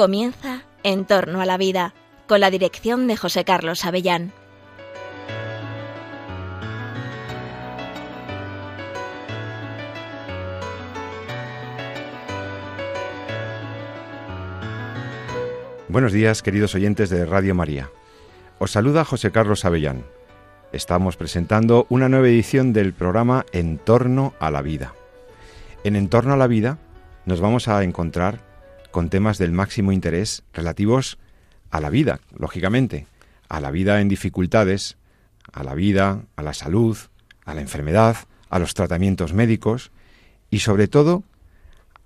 Comienza En torno a la vida, con la dirección de José Carlos Avellán. Buenos días, queridos oyentes de Radio María. Os saluda José Carlos Avellán. Estamos presentando una nueva edición del programa En torno a la vida. En En torno a la vida nos vamos a encontrar con temas del máximo interés relativos a la vida, lógicamente, a la vida en dificultades, a la vida, a la salud, a la enfermedad, a los tratamientos médicos y sobre todo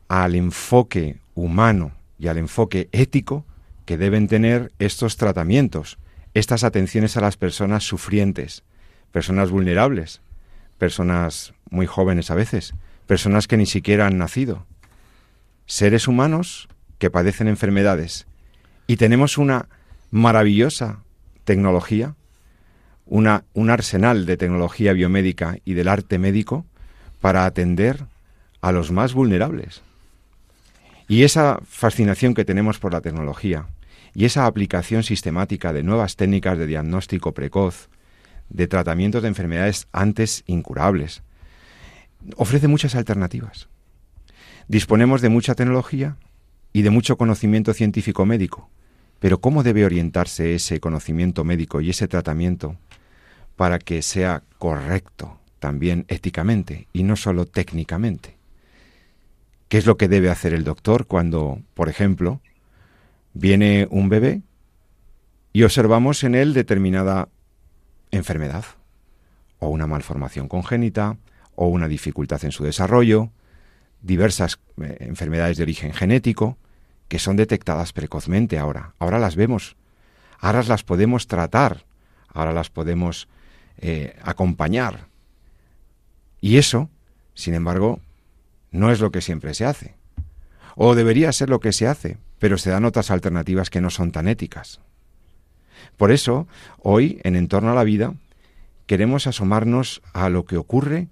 al enfoque humano y al enfoque ético que deben tener estos tratamientos, estas atenciones a las personas sufrientes, personas vulnerables, personas muy jóvenes a veces, personas que ni siquiera han nacido, seres humanos que padecen enfermedades. Y tenemos una maravillosa tecnología, una, un arsenal de tecnología biomédica y del arte médico para atender a los más vulnerables. Y esa fascinación que tenemos por la tecnología y esa aplicación sistemática de nuevas técnicas de diagnóstico precoz, de tratamientos de enfermedades antes incurables, ofrece muchas alternativas. Disponemos de mucha tecnología y de mucho conocimiento científico médico, pero ¿cómo debe orientarse ese conocimiento médico y ese tratamiento para que sea correcto también éticamente y no solo técnicamente? ¿Qué es lo que debe hacer el doctor cuando, por ejemplo, viene un bebé y observamos en él determinada enfermedad o una malformación congénita o una dificultad en su desarrollo, diversas eh, enfermedades de origen genético que son detectadas precozmente ahora. Ahora las vemos, ahora las podemos tratar, ahora las podemos eh, acompañar. Y eso, sin embargo, no es lo que siempre se hace. O debería ser lo que se hace, pero se dan otras alternativas que no son tan éticas. Por eso, hoy, en Entorno a la Vida, queremos asomarnos a lo que ocurre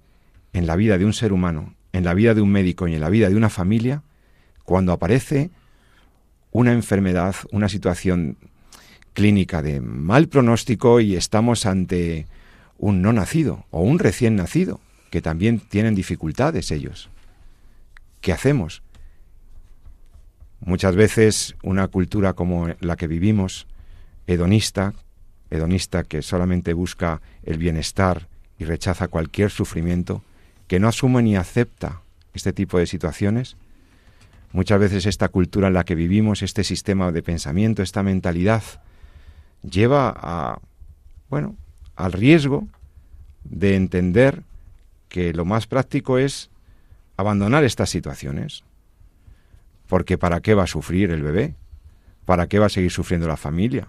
en la vida de un ser humano, en la vida de un médico y en la vida de una familia, cuando aparece una enfermedad, una situación clínica de mal pronóstico y estamos ante un no nacido o un recién nacido, que también tienen dificultades ellos. ¿Qué hacemos? Muchas veces una cultura como la que vivimos, hedonista, hedonista que solamente busca el bienestar y rechaza cualquier sufrimiento, que no asume ni acepta este tipo de situaciones, muchas veces esta cultura en la que vivimos, este sistema de pensamiento, esta mentalidad, lleva a, bueno, al riesgo de entender que lo más práctico es abandonar estas situaciones. Porque ¿para qué va a sufrir el bebé? ¿Para qué va a seguir sufriendo la familia?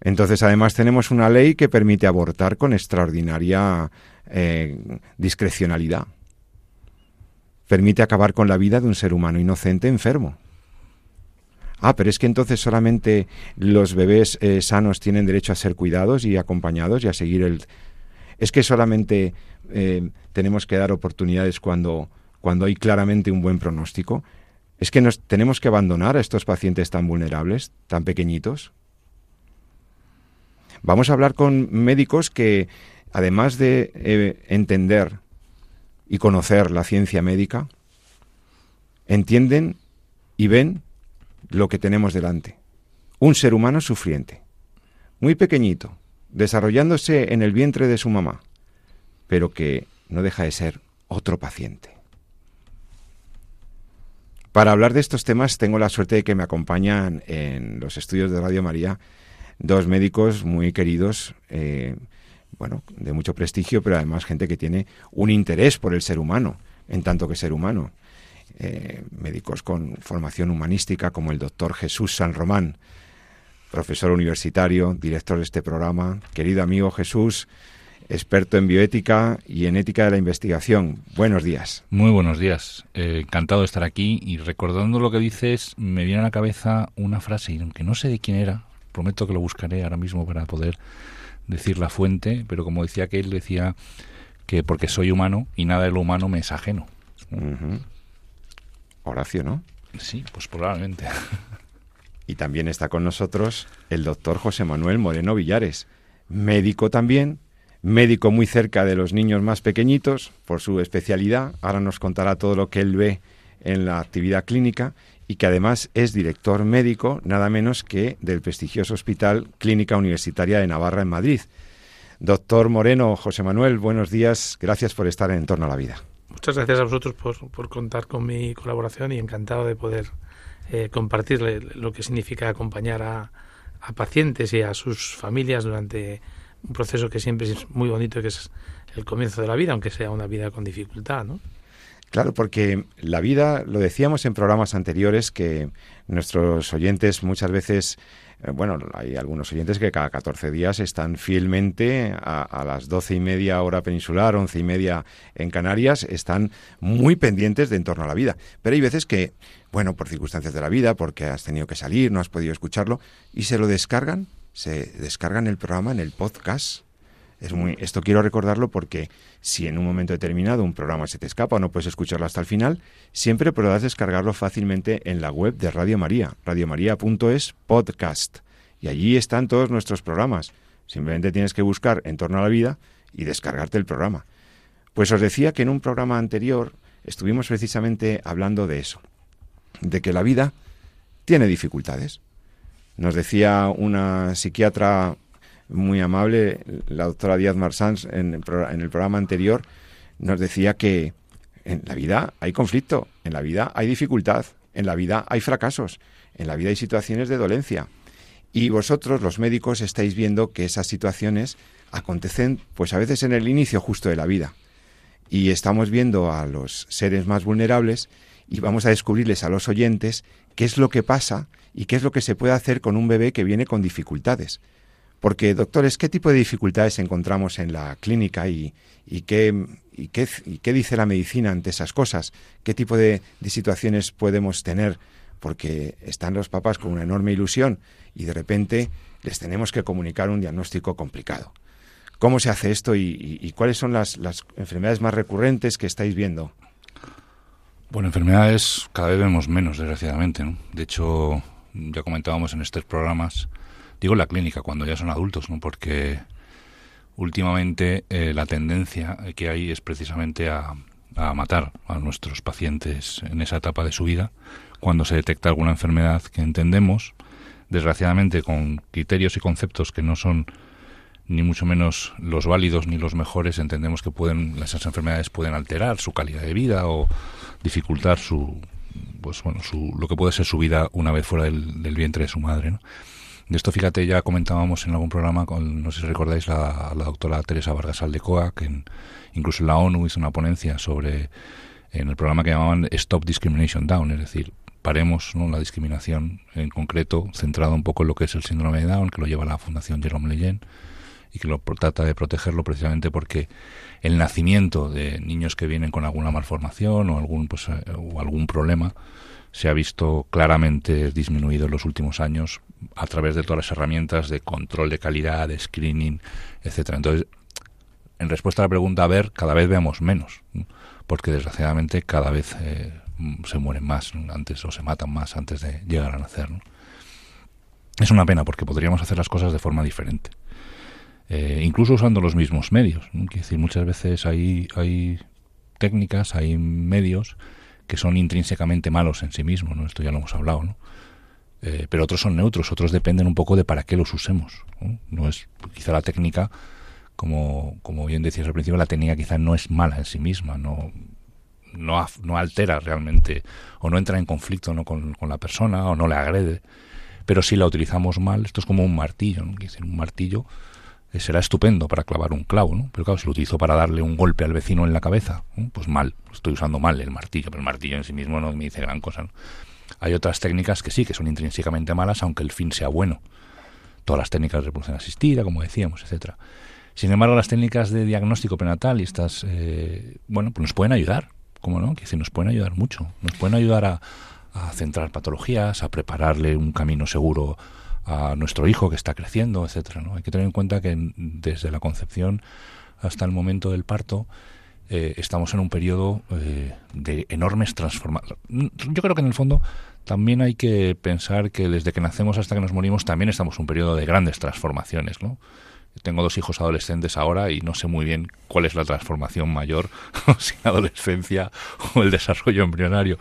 Entonces, además, tenemos una ley que permite abortar con extraordinaria eh, discrecionalidad. Permite acabar con la vida de un ser humano inocente enfermo. Ah, pero es que entonces solamente los bebés eh, sanos tienen derecho a ser cuidados y acompañados y a seguir el... Es que solamente eh, tenemos que dar oportunidades cuando, cuando hay claramente un buen pronóstico. Es que nos tenemos que abandonar a estos pacientes tan vulnerables, tan pequeñitos. Vamos a hablar con médicos que, además de eh, entender y conocer la ciencia médica, entienden y ven lo que tenemos delante. Un ser humano sufriente, muy pequeñito, desarrollándose en el vientre de su mamá, pero que no deja de ser otro paciente. Para hablar de estos temas tengo la suerte de que me acompañan en los estudios de Radio María dos médicos muy queridos, eh, bueno, de mucho prestigio, pero además gente que tiene un interés por el ser humano, en tanto que ser humano. Eh, médicos con formación humanística como el doctor Jesús San Román, profesor universitario, director de este programa. Querido amigo Jesús, experto en bioética y en ética de la investigación. Buenos días. Muy buenos días. Eh, encantado de estar aquí y recordando lo que dices, me viene a la cabeza una frase, y aunque no sé de quién era, prometo que lo buscaré ahora mismo para poder decir la fuente, pero como decía que él decía que porque soy humano y nada de lo humano me es ajeno. Horacio, ¿no? Sí, pues probablemente. Y también está con nosotros el doctor José Manuel Moreno Villares, médico también, médico muy cerca de los niños más pequeñitos por su especialidad. Ahora nos contará todo lo que él ve en la actividad clínica y que además es director médico nada menos que del prestigioso Hospital Clínica Universitaria de Navarra en Madrid. Doctor Moreno, José Manuel, buenos días. Gracias por estar en Torno a la Vida. Muchas gracias a vosotros por, contar con mi colaboración y encantado de poder eh, compartirle lo que significa acompañar a, a pacientes y a sus familias durante un proceso que siempre es muy bonito, que es el comienzo de la vida, aunque sea una vida con dificultad, ¿no? Claro, porque la vida, lo decíamos en programas anteriores, que nuestros oyentes muchas veces, eh, bueno, hay algunos oyentes que cada 14 días están fielmente a, las doce y media hora peninsular, once y media en Canarias, están muy pendientes de en torno a la vida. Pero hay veces que, bueno, por circunstancias de la vida, porque has tenido que salir, no has podido escucharlo, y se lo descargan, se descargan el programa en el podcast es muy, esto quiero recordarlo porque si en un momento determinado un programa se te escapa o no puedes escucharlo hasta el final, siempre podrás descargarlo fácilmente en la web de Radio María, radiomaria.es podcast. Y allí están todos nuestros programas. Simplemente tienes que buscar en torno a la vida y descargarte el programa. Pues os decía que en un programa anterior estuvimos precisamente hablando de eso, de que la vida tiene dificultades. Nos decía una psiquiatra muy amable, la doctora Díaz Marsans, en el, programa anterior, nos decía que en la vida hay conflicto, en la vida hay dificultad, en la vida hay fracasos, en la vida hay situaciones de dolencia. Y vosotros, los médicos, estáis viendo que esas situaciones acontecen, pues a veces en el inicio justo de la vida. Y estamos viendo a los seres más vulnerables y vamos a descubrirles a los oyentes qué es lo que pasa y qué es lo que se puede hacer con un bebé que viene con dificultades. Porque, doctores, ¿qué tipo de dificultades encontramos en la clínica y, qué, y, qué, dice la medicina ante esas cosas? ¿Qué tipo de, situaciones podemos tener? Porque están los papás con una enorme ilusión y de repente les tenemos que comunicar un diagnóstico complicado. ¿Cómo se hace esto y, cuáles son las, las, enfermedades más recurrentes que estáis viendo? Bueno, enfermedades cada vez vemos menos, desgraciadamente. ¿no? De hecho, ya comentábamos en estos programas Digo la clínica, cuando ya son adultos, ¿no? Porque últimamente eh, la tendencia que hay es precisamente a, a matar a nuestros pacientes en esa etapa de su vida, cuando se detecta alguna enfermedad que entendemos, desgraciadamente con criterios y conceptos que no son ni mucho menos los válidos ni los mejores, entendemos que pueden esas enfermedades pueden alterar su calidad de vida o dificultar su pues bueno, su, lo que puede ser su vida una vez fuera del, del vientre de su madre, ¿no? De esto, fíjate, ya comentábamos en algún programa, con, no sé si recordáis, la, la doctora Teresa Vargas Aldecoa, que incluso en la ONU hizo una ponencia sobre, en el programa que llamaban Stop Discrimination Down, es decir, paremos ¿no? la discriminación en concreto, centrado un poco en lo que es el síndrome de Down, que lo lleva la Fundación Jerome Leyen y que lo trata de protegerlo precisamente porque el nacimiento de niños que vienen con alguna malformación o algún pues eh, o algún problema se ha visto claramente disminuido en los últimos años a través de todas las herramientas de control de calidad, de screening, etcétera. Entonces, en respuesta a la pregunta, a ver, cada vez vemos menos, porque desgraciadamente cada vez eh, se mueren más antes o se matan más antes de llegar a nacer. Es una pena porque podríamos hacer las cosas de forma diferente. Eh, incluso usando los mismos medios. decir, muchas veces hay, hay técnicas, hay medios que son intrínsecamente malos en sí mismos, ¿no? Esto ya lo hemos hablado, ¿no? Eh, pero otros son neutros, otros dependen un poco de para qué los usemos. ¿no? es quizá la técnica, como, como bien decías al principio, la técnica quizá no es mala en sí misma, no, no, no altera realmente o no entra en conflicto ¿no? con, con, la persona o no le agrede. Pero si la utilizamos mal, esto es como un martillo. ¿no? un martillo eh, será estupendo para clavar un clavo, ¿no? Pero claro, si lo utilizo para darle un golpe al vecino en la cabeza, pues mal, estoy usando mal el martillo, pero el martillo en sí mismo no me dice gran cosa. Hay otras técnicas que sí, que son intrínsecamente malas, aunque el fin sea bueno. Todas las técnicas de reproducción asistida, como decíamos, etcétera. Sin embargo, las técnicas de diagnóstico prenatal y estas, eh, bueno, pues nos pueden ayudar, ¿cómo no? Que nos pueden ayudar mucho. Nos pueden ayudar a, a centrar patologías, a prepararle un camino seguro a nuestro hijo que está creciendo, etcétera. ¿no? Hay que tener en cuenta que desde la concepción hasta el momento del parto eh, estamos en un periodo eh, de enormes transformaciones. Yo creo que en el fondo también hay que pensar que desde que nacemos hasta que nos morimos también estamos en un periodo de grandes transformaciones, ¿no? Tengo dos hijos adolescentes ahora y no sé muy bien cuál es la transformación mayor, si la adolescencia o el desarrollo embrionario.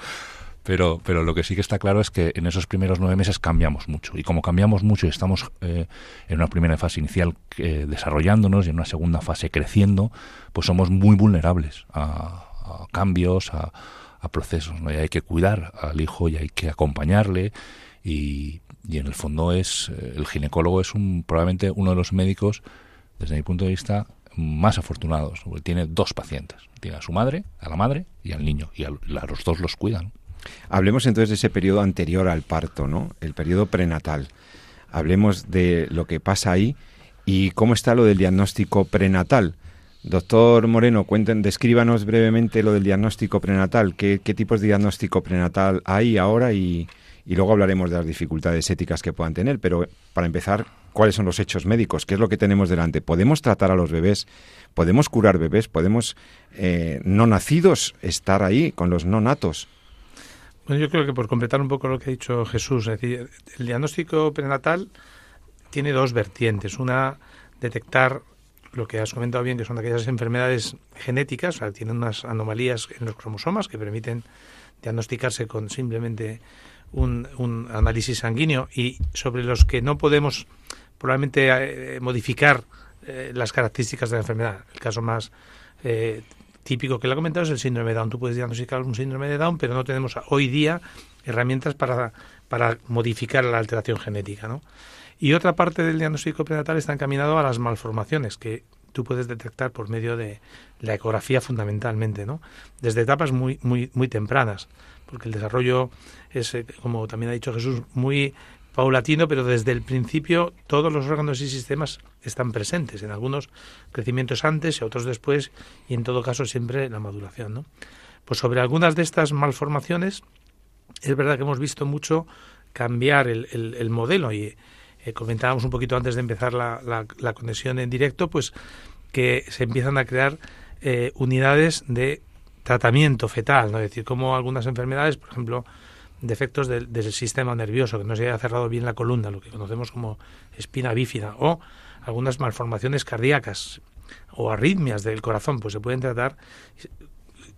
Pero, pero lo que sí que está claro es que en esos primeros nueve meses cambiamos mucho. Y como cambiamos mucho y estamos eh, en una primera fase inicial eh, desarrollándonos y en una segunda fase creciendo, pues somos muy vulnerables a, cambios, a, procesos. ¿no? Y hay que cuidar al hijo y hay que acompañarle. Y, y en el fondo es eh, el ginecólogo es un, probablemente uno de los médicos, desde mi punto de vista, más afortunados. Porque tiene dos pacientes. Tiene a su madre, a la madre y al niño. Y a los dos los cuidan. Hablemos entonces de ese periodo anterior al parto, ¿no? El periodo prenatal. Hablemos de lo que pasa ahí y cómo está lo del diagnóstico prenatal. Doctor Moreno, cuenten, descríbanos brevemente lo del diagnóstico prenatal. ¿Qué, tipos de diagnóstico prenatal hay ahora? Y, luego hablaremos de las dificultades éticas que puedan tener. Pero para empezar, ¿cuáles son los hechos médicos? ¿Qué es lo que tenemos delante? ¿Podemos tratar a los bebés? ¿Podemos curar bebés? ¿Podemos eh, no nacidos estar ahí con los no natos? Bueno, yo creo que por completar un poco lo que ha dicho Jesús, es decir, el diagnóstico prenatal tiene dos vertientes. Una, detectar lo que has comentado bien, que son aquellas enfermedades genéticas, o sea, tienen unas anomalías en los cromosomas que permiten diagnosticarse con simplemente un, análisis sanguíneo y sobre los que no podemos probablemente eh, modificar eh, las características de la enfermedad. El caso más eh, típico que le ha comentado es el síndrome de Down. Tú puedes diagnosticar un síndrome de Down, pero no tenemos hoy día herramientas para, para modificar la alteración genética. ¿no? Y otra parte del diagnóstico prenatal está encaminado a las malformaciones que tú puedes detectar por medio de la ecografía fundamentalmente, ¿no? Desde etapas muy muy muy tempranas, porque el desarrollo es eh, como también ha dicho Jesús muy paulatino, pero desde el principio todos los órganos y sistemas están presentes, en algunos crecimientos antes y otros después, y en todo caso siempre la maduración. ¿no? Pues sobre algunas de estas malformaciones, es verdad que hemos visto mucho cambiar el, el, modelo y eh, comentábamos un poquito antes de empezar la, la, conexión en directo, pues que se empiezan a crear eh, unidades de tratamiento fetal, ¿no? es decir, como algunas enfermedades, por ejemplo, defectos del, sistema nervioso, que no se haya cerrado bien la columna, lo que conocemos como espina bífida, o algunas malformaciones cardíacas o arritmias del corazón, pues se pueden tratar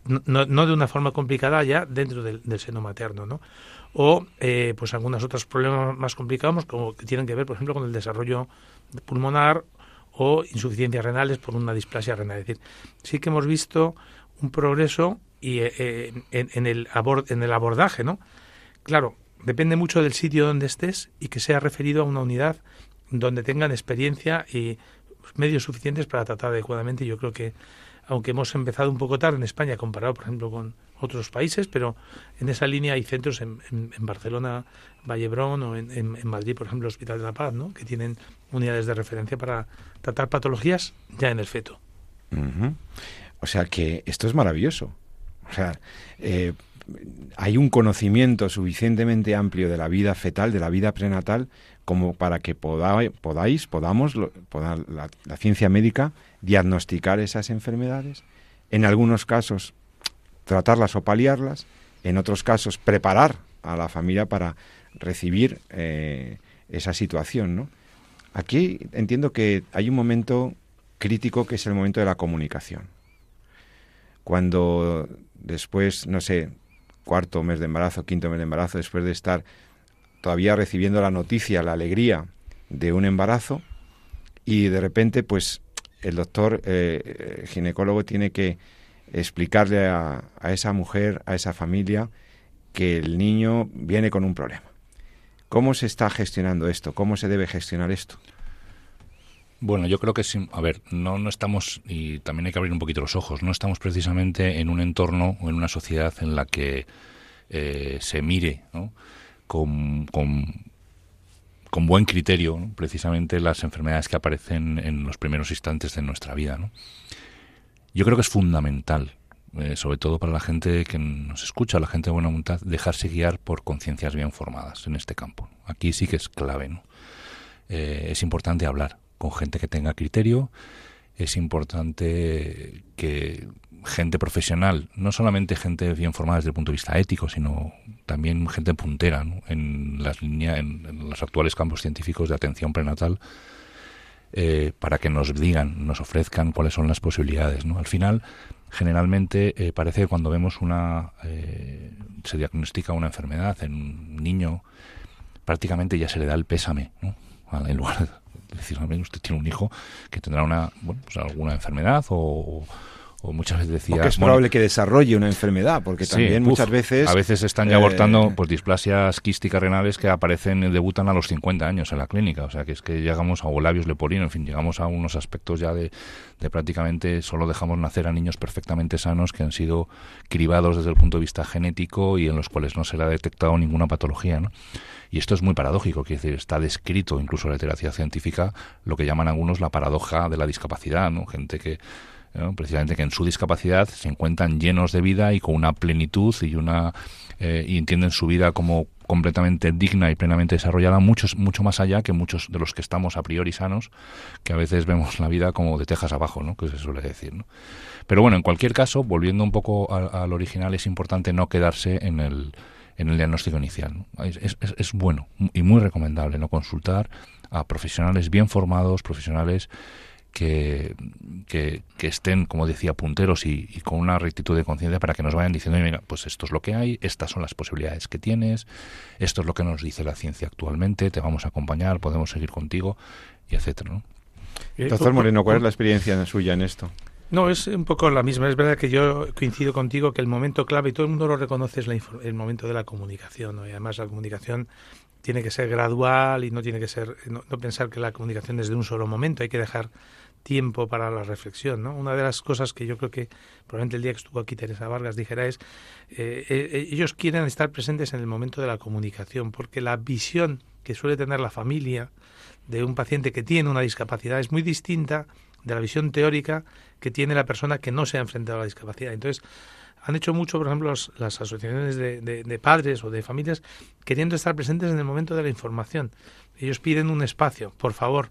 no, de una forma complicada ya dentro del, seno materno, ¿no? O eh, pues algunos otros problemas más complicados como que tienen que ver, por ejemplo, con el desarrollo pulmonar o insuficiencias renales por una displasia renal. Es decir, sí que hemos visto un progreso y eh, en, en, el en el abordaje, ¿no? Claro, depende mucho del sitio donde estés y que sea referido a una unidad donde tengan experiencia y medios suficientes para tratar adecuadamente. Yo creo que, aunque hemos empezado un poco tarde en España comparado, por ejemplo, con otros países, pero en esa línea hay centros en, Barcelona, Vallebrón o en, Madrid, por ejemplo, Hospital de la Paz, ¿no? que tienen unidades de referencia para tratar patologías ya en el feto. O sea que esto es maravilloso. O sea, eh, hay un conocimiento suficientemente amplio de la vida fetal, de la vida prenatal, como para que podáis, podamos, la, la, ciencia médica, diagnosticar esas enfermedades, en algunos casos tratarlas o paliarlas, en otros casos preparar a la familia para recibir eh, esa situación. Aquí entiendo que hay un momento crítico que es el momento de la comunicación. Cuando después, no sé, cuarto mes de embarazo, quinto mes de embarazo, después de estar todavía recibiendo la noticia, la alegría de un embarazo, y de repente, pues, el doctor eh, ginecólogo tiene que explicarle a, a esa mujer, a esa familia, que el niño viene con un problema. ¿Cómo se está gestionando esto? ¿Cómo se debe gestionar esto? Bueno, yo creo que sí. A ver, no, no estamos, y también hay que abrir un poquito los ojos, no estamos precisamente en un entorno o en una sociedad en la que eh, se mire con, con, buen criterio precisamente las enfermedades que aparecen en los primeros instantes de nuestra vida. ¿no? Yo creo que es fundamental, eh, sobre todo para la gente que nos escucha, la gente de buena voluntad, dejarse guiar por conciencias bien formadas en este campo. Aquí sí que es clave. ¿no? Eh, es importante hablar con gente que tenga criterio, es importante que gente profesional, no solamente gente bien formada desde el punto de vista ético, sino también gente puntera en las líneas, en, los actuales campos científicos de atención prenatal, eh, para que nos digan, nos ofrezcan cuáles son las posibilidades. Al final, generalmente eh, parece que cuando vemos una, eh, se diagnostica una enfermedad en un niño, prácticamente ya se le da el pésame, ¿no? en lugar decir, usted tiene un hijo que tendrá una, bueno, pues alguna enfermedad o o muchas veces decía... que es probable que desarrolle una enfermedad, porque también muchas veces... A veces están ya eh, abortando pues displasias quísticas renales que aparecen, y debutan a los 50 años en la clínica, o sea que es que llegamos a labios leporino, en fin, llegamos a unos aspectos ya de, de prácticamente solo dejamos nacer a niños perfectamente sanos que han sido cribados desde el punto de vista genético y en los cuales no se le ha detectado ninguna patología, ¿no? Y esto es muy paradójico, decir, está descrito incluso en la literatura científica lo que llaman algunos la paradoja de la discapacidad, ¿no? Gente que precisamente que en su discapacidad se encuentran llenos de vida y con una plenitud y una eh, y entienden su vida como completamente digna y plenamente desarrollada, muchos, mucho más allá que muchos de los que estamos a priori sanos, que a veces vemos la vida como de tejas abajo, ¿no? que se suele decir. ¿no? Pero bueno, en cualquier caso, volviendo un poco al, original, es importante no quedarse en el, en el diagnóstico inicial. Es, es, es, bueno y muy recomendable no consultar a profesionales bien formados, profesionales que, que, estén, como decía, punteros y, con una rectitud de conciencia para que nos vayan diciendo, mira, pues esto es lo que hay, estas son las posibilidades que tienes, esto es lo que nos dice la ciencia actualmente, te vamos a acompañar, podemos seguir contigo, y etcétera, ¿no? Eh, Doctor Moreno, ¿cuál es la experiencia suya en esto? No, es un poco la misma. Es verdad que yo coincido contigo que el momento clave, y todo el mundo lo reconoce, es el momento de la comunicación. Y además la comunicación tiene que ser gradual y no tiene que ser, no, pensar que la comunicación es de un solo momento. Hay que dejar tiempo para la reflexión. ¿no? Una de las cosas que yo creo que probablemente el día que estuvo aquí Teresa Vargas dijera es, eh, eh, ellos quieren estar presentes en el momento de la comunicación, porque la visión que suele tener la familia de un paciente que tiene una discapacidad es muy distinta de la visión teórica que tiene la persona que no se ha enfrentado a la discapacidad. Entonces, han hecho mucho, por ejemplo, las asociaciones de, de, padres o de familias queriendo estar presentes en el momento de la información. Ellos piden un espacio, por favor,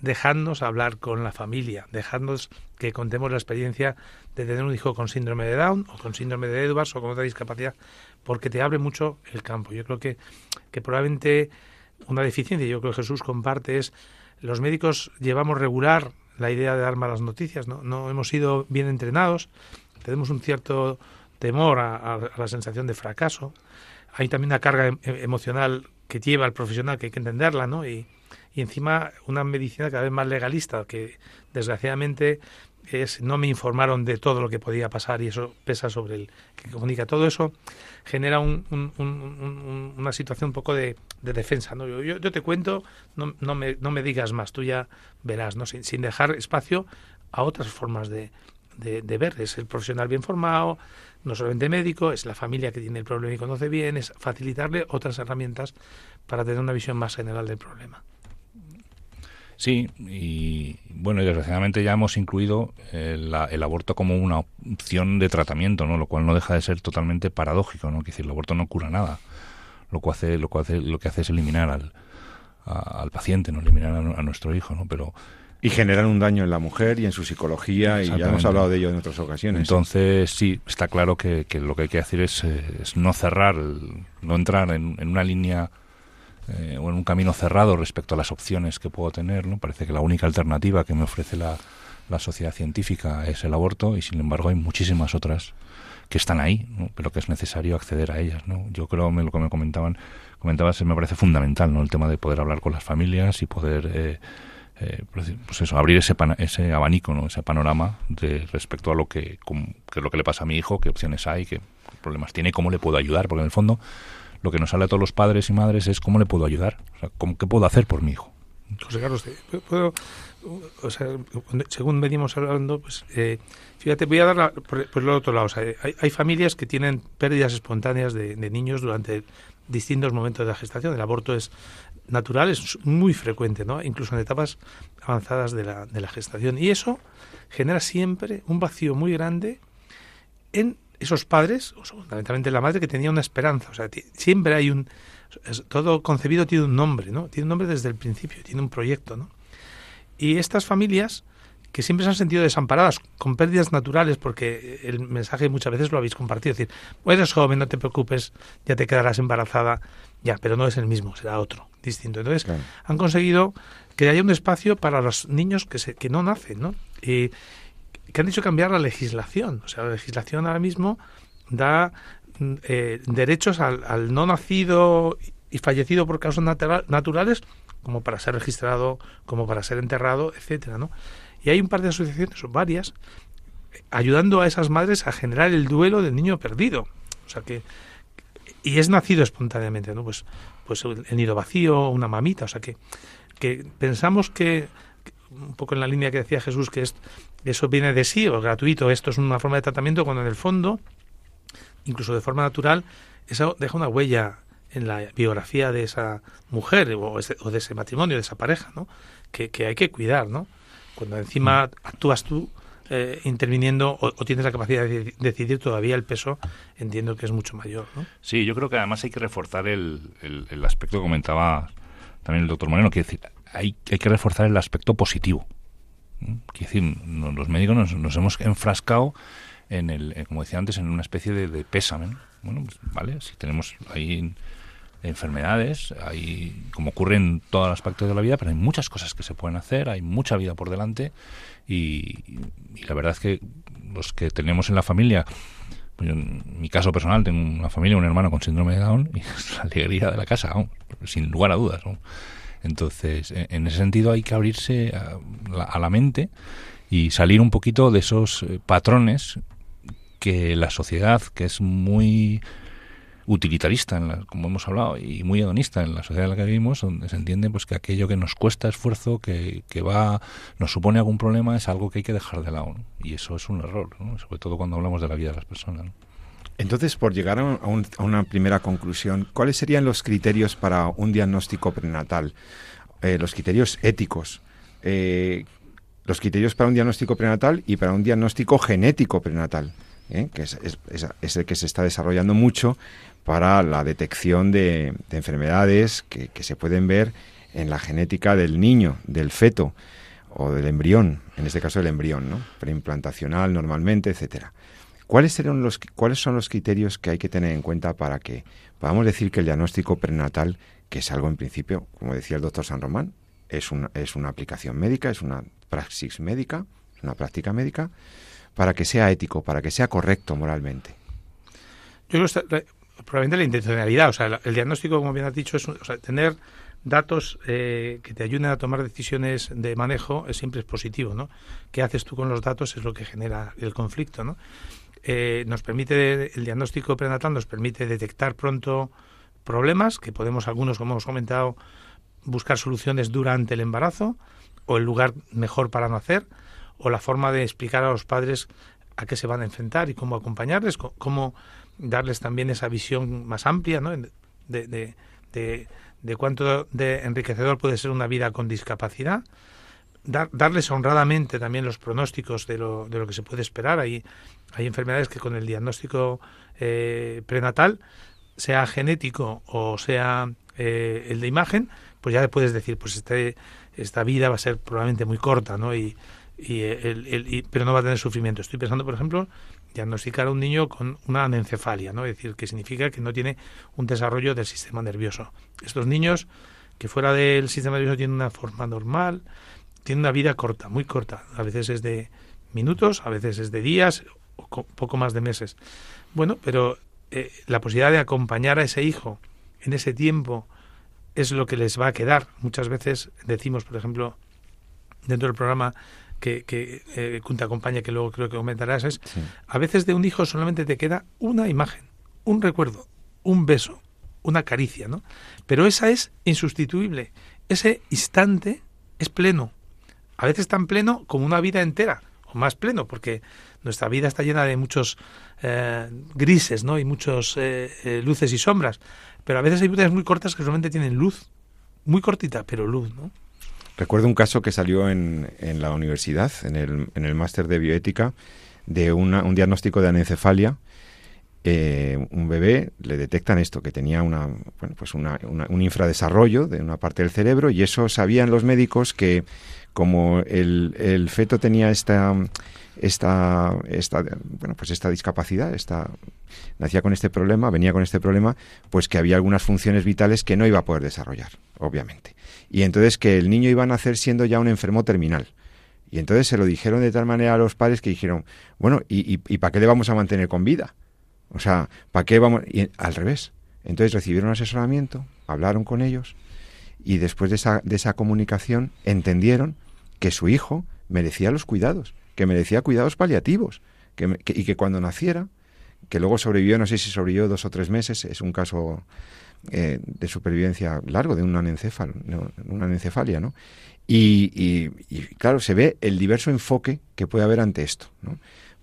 dejadnos hablar con la familia, dejadnos que contemos la experiencia de tener un hijo con síndrome de Down o con síndrome de Edwards o con otra discapacidad, porque te abre mucho el campo. Yo creo que, que probablemente una deficiencia, yo creo que Jesús comparte, es los médicos llevamos regular la idea de dar malas noticias, no, no hemos sido bien entrenados, tenemos un cierto temor a, a la sensación de fracaso, hay también una carga em, emocional que lleva al profesional que hay que entenderla, ¿no? Y, y encima una medicina cada vez más legalista, que desgraciadamente es no me informaron de todo lo que podía pasar y eso pesa sobre el que comunica. Todo eso genera un, una situación un poco de, defensa. ¿no? Yo, yo, te cuento, no, no, me, no me digas más, tú ya verás, ¿no? sin, sin dejar espacio a otras formas de, de, de, ver. Es el profesional bien formado, no solamente médico, es la familia que tiene el problema y conoce bien, es facilitarle otras herramientas para tener una visión más general del problema. Sí, y bueno, desgraciadamente ya hemos incluido el, el, aborto como una opción de tratamiento, ¿no? Lo cual no deja de ser totalmente paradójico, ¿no? Decir, el aborto no cura nada. Lo que hace, lo que hace, lo que hace es eliminar al, al paciente, no eliminar a, nuestro hijo, ¿no? Pero y generan un daño en la mujer y en su psicología y ya hemos hablado de ello en otras ocasiones. Entonces sí, está claro que, que lo que hay que hacer es, es no cerrar, no entrar en, en una línea eh, o en un camino cerrado respecto a las opciones que puedo tener. ¿no? Parece que la única alternativa que me ofrece la, la sociedad científica es el aborto y sin embargo hay muchísimas otras que están ahí, ¿no? pero que es necesario acceder a ellas. ¿no? Yo creo que lo que me comentaban, comentabas, me parece fundamental ¿no? el tema de poder hablar con las familias y poder eh, eh, pues, eso, abrir ese, ese abanico, ¿no? ese panorama de respecto a lo que, que lo que le pasa a mi hijo, qué opciones hay, qué problemas tiene, cómo le puedo ayudar, porque en el fondo lo que nos sale a todos los padres y madres es cómo le puedo ayudar, o sea, ¿cómo, ¿qué puedo hacer por mi hijo? José Carlos, ¿puedo, o sea, según venimos hablando, pues eh, fíjate, voy a dar la, por, el otro lado. O sea, hay, hay, familias que tienen pérdidas espontáneas de, de, niños durante distintos momentos de la gestación. El aborto es natural, es muy frecuente, ¿no? incluso en etapas avanzadas de la, de la gestación. Y eso genera siempre un vacío muy grande en esos padres, fundamentalmente la madre, que tenía una esperanza. O sea, siempre hay un... todo concebido tiene un nombre, ¿no? Tiene un nombre desde el principio, tiene un proyecto, ¿no? Y estas familias que siempre se han sentido desamparadas, con pérdidas naturales, porque el mensaje muchas veces lo habéis compartido, es decir, eres joven, no te preocupes, ya te quedarás embarazada, ya, pero no es el mismo, será otro, distinto. Entonces, han conseguido que haya un espacio para los niños que, se, que no nacen, ¿no? Y que han dicho cambiar la legislación. O sea, la legislación ahora mismo da eh, derechos al, no nacido y fallecido por causas naturales como para ser registrado, como para ser enterrado, etcétera, ¿no? Y hay un par de asociaciones, varias, ayudando a esas madres a generar el duelo del niño perdido. O sea que y es nacido espontáneamente, ¿no? Pues pues el nido vacío, una mamita, o sea que que pensamos que un poco en la línea que decía Jesús que es, eso viene de sí o gratuito, esto es una forma de tratamiento cuando en el fondo incluso de forma natural eso deja una huella en la biografía de esa mujer o, de ese matrimonio, de esa pareja, ¿no? Que, hay que cuidar, ¿no? Cuando encima actúas tú eh, interviniendo o, tienes la capacidad de decidir todavía el peso, entiendo que es mucho mayor, ¿no? Sí, yo creo que además hay que reforzar el, el, aspecto que comentaba también el doctor Moreno, que decir, hay, hay que reforzar el aspecto positivo. Quiero decir, los médicos nos, hemos enfrascado en el, eh, como decía antes, en una especie de, de pésame. Bueno, pues, vale, si tenemos ahí enfermedades, hay, como ocurre en todos los aspectos de la vida, pero hay muchas cosas que se pueden hacer, hay mucha vida por delante y, la verdad es que los que tenemos en la familia, pues en mi caso personal, tengo una familia, un hermano con síndrome de Down y es la alegría de la casa, sin lugar a dudas. Entonces, e, en ese sentido hay que abrirse a la mente y salir un poquito de esos eh, patrones que la sociedad, que es muy utilitarista, en la, como hemos hablado, y muy hedonista en la sociedad en la que vivimos, donde se entiende pues que aquello que nos cuesta esfuerzo, que, que va, nos supone algún problema, es algo que hay que dejar de lado. Y eso es un error, sobre todo cuando hablamos de la vida de las personas. Entonces, por llegar a, una primera conclusión, ¿cuáles serían los criterios para un diagnóstico prenatal? Eh, los criterios éticos. Eh, los criterios para un diagnóstico prenatal y para un diagnóstico genético prenatal, ¿eh? que es, el que se está desarrollando mucho para la detección de, enfermedades que, se pueden ver en la genética del niño, del feto o del embrión, en este caso el embrión, ¿no? preimplantacional normalmente, etcétera. ¿Cuáles, los, ¿Cuáles son los criterios que hay que tener en cuenta para que podamos decir que el diagnóstico prenatal, que es algo en principio, como decía el doctor San Román, es una, es una aplicación médica, es una praxis médica, una práctica médica, para que sea ético, para que sea correcto moralmente? Yo creo que probablemente la intencionalidad, o sea, el, diagnóstico, como bien has dicho, es tener datos eh, que te ayuden a tomar decisiones de manejo es siempre es positivo, ¿no? ¿Qué haces tú con los datos es lo que genera el conflicto, ¿no? Eh, nos permite, el diagnóstico prenatal nos permite detectar pronto problemas, que podemos algunos, como hemos comentado, buscar soluciones durante el embarazo, o el lugar mejor para nacer, o la forma de explicar a los padres a qué se van a enfrentar y cómo acompañarles, cómo darles también esa visión más amplia ¿no? de, de, de, de cuánto de enriquecedor puede ser una vida con discapacidad darles honradamente también los pronósticos de lo, de lo que se puede esperar. Hay, hay enfermedades que con el diagnóstico eh, prenatal, sea genético o sea eh, el de imagen, pues ya puedes decir, pues este, esta vida va a ser probablemente muy corta, ¿no? Y, y el, pero no va a tener sufrimiento. Estoy pensando, por ejemplo, diagnosticar a un niño con una anencefalia, ¿no? Es decir, que significa que no tiene un desarrollo del sistema nervioso. Estos niños que fuera del sistema nervioso tienen una forma normal, tiene una vida corta, muy corta. A veces es de minutos, a veces es de días, o poco más de meses. Bueno, pero eh, la posibilidad de acompañar a ese hijo en ese tiempo es lo que les va a quedar. Muchas veces decimos, por ejemplo, dentro del programa que, que eh, te acompaña, que luego creo que comentarás, es a veces de un hijo solamente te queda una imagen, un recuerdo, un beso, una caricia, ¿no? Pero esa es insustituible. Ese instante es pleno, a veces tan pleno como una vida entera, o más pleno, porque nuestra vida está llena de muchos eh, grises, ¿no? Y muchos eh, eh, luces y sombras. Pero a veces hay vidas muy cortas que solamente tienen luz, muy cortita, pero luz, ¿no? Recuerdo un caso que salió en, en la universidad, en el, en el máster de bioética, de una, un diagnóstico de anencefalia eh, un bebé le detectan esto, que tenía una, bueno, pues un infradesarrollo de una parte del cerebro y eso sabían los médicos que como el, el feto tenía esta, esta, esta, bueno, pues esta discapacidad, esta, nacía con este problema, venía con este problema, pues que había algunas funciones vitales que no iba a poder desarrollar, obviamente. Y entonces que el niño iba a nacer siendo ya un enfermo terminal. Y entonces se lo dijeron de tal manera a los padres que dijeron, bueno, ¿y, y para qué le vamos a mantener con vida? O sea, ¿para qué vamos? Y al revés. Entonces recibieron asesoramiento, hablaron con ellos y después de esa, de esa comunicación entendieron que su hijo merecía los cuidados, que merecía cuidados paliativos que, y que cuando naciera, que luego sobrevivió, no sé si sobrevivió dos o tres meses, es un caso eh, de supervivencia largo, de una una anencefalia, ¿no? Y, claro, se ve el diverso enfoque que puede haber ante esto.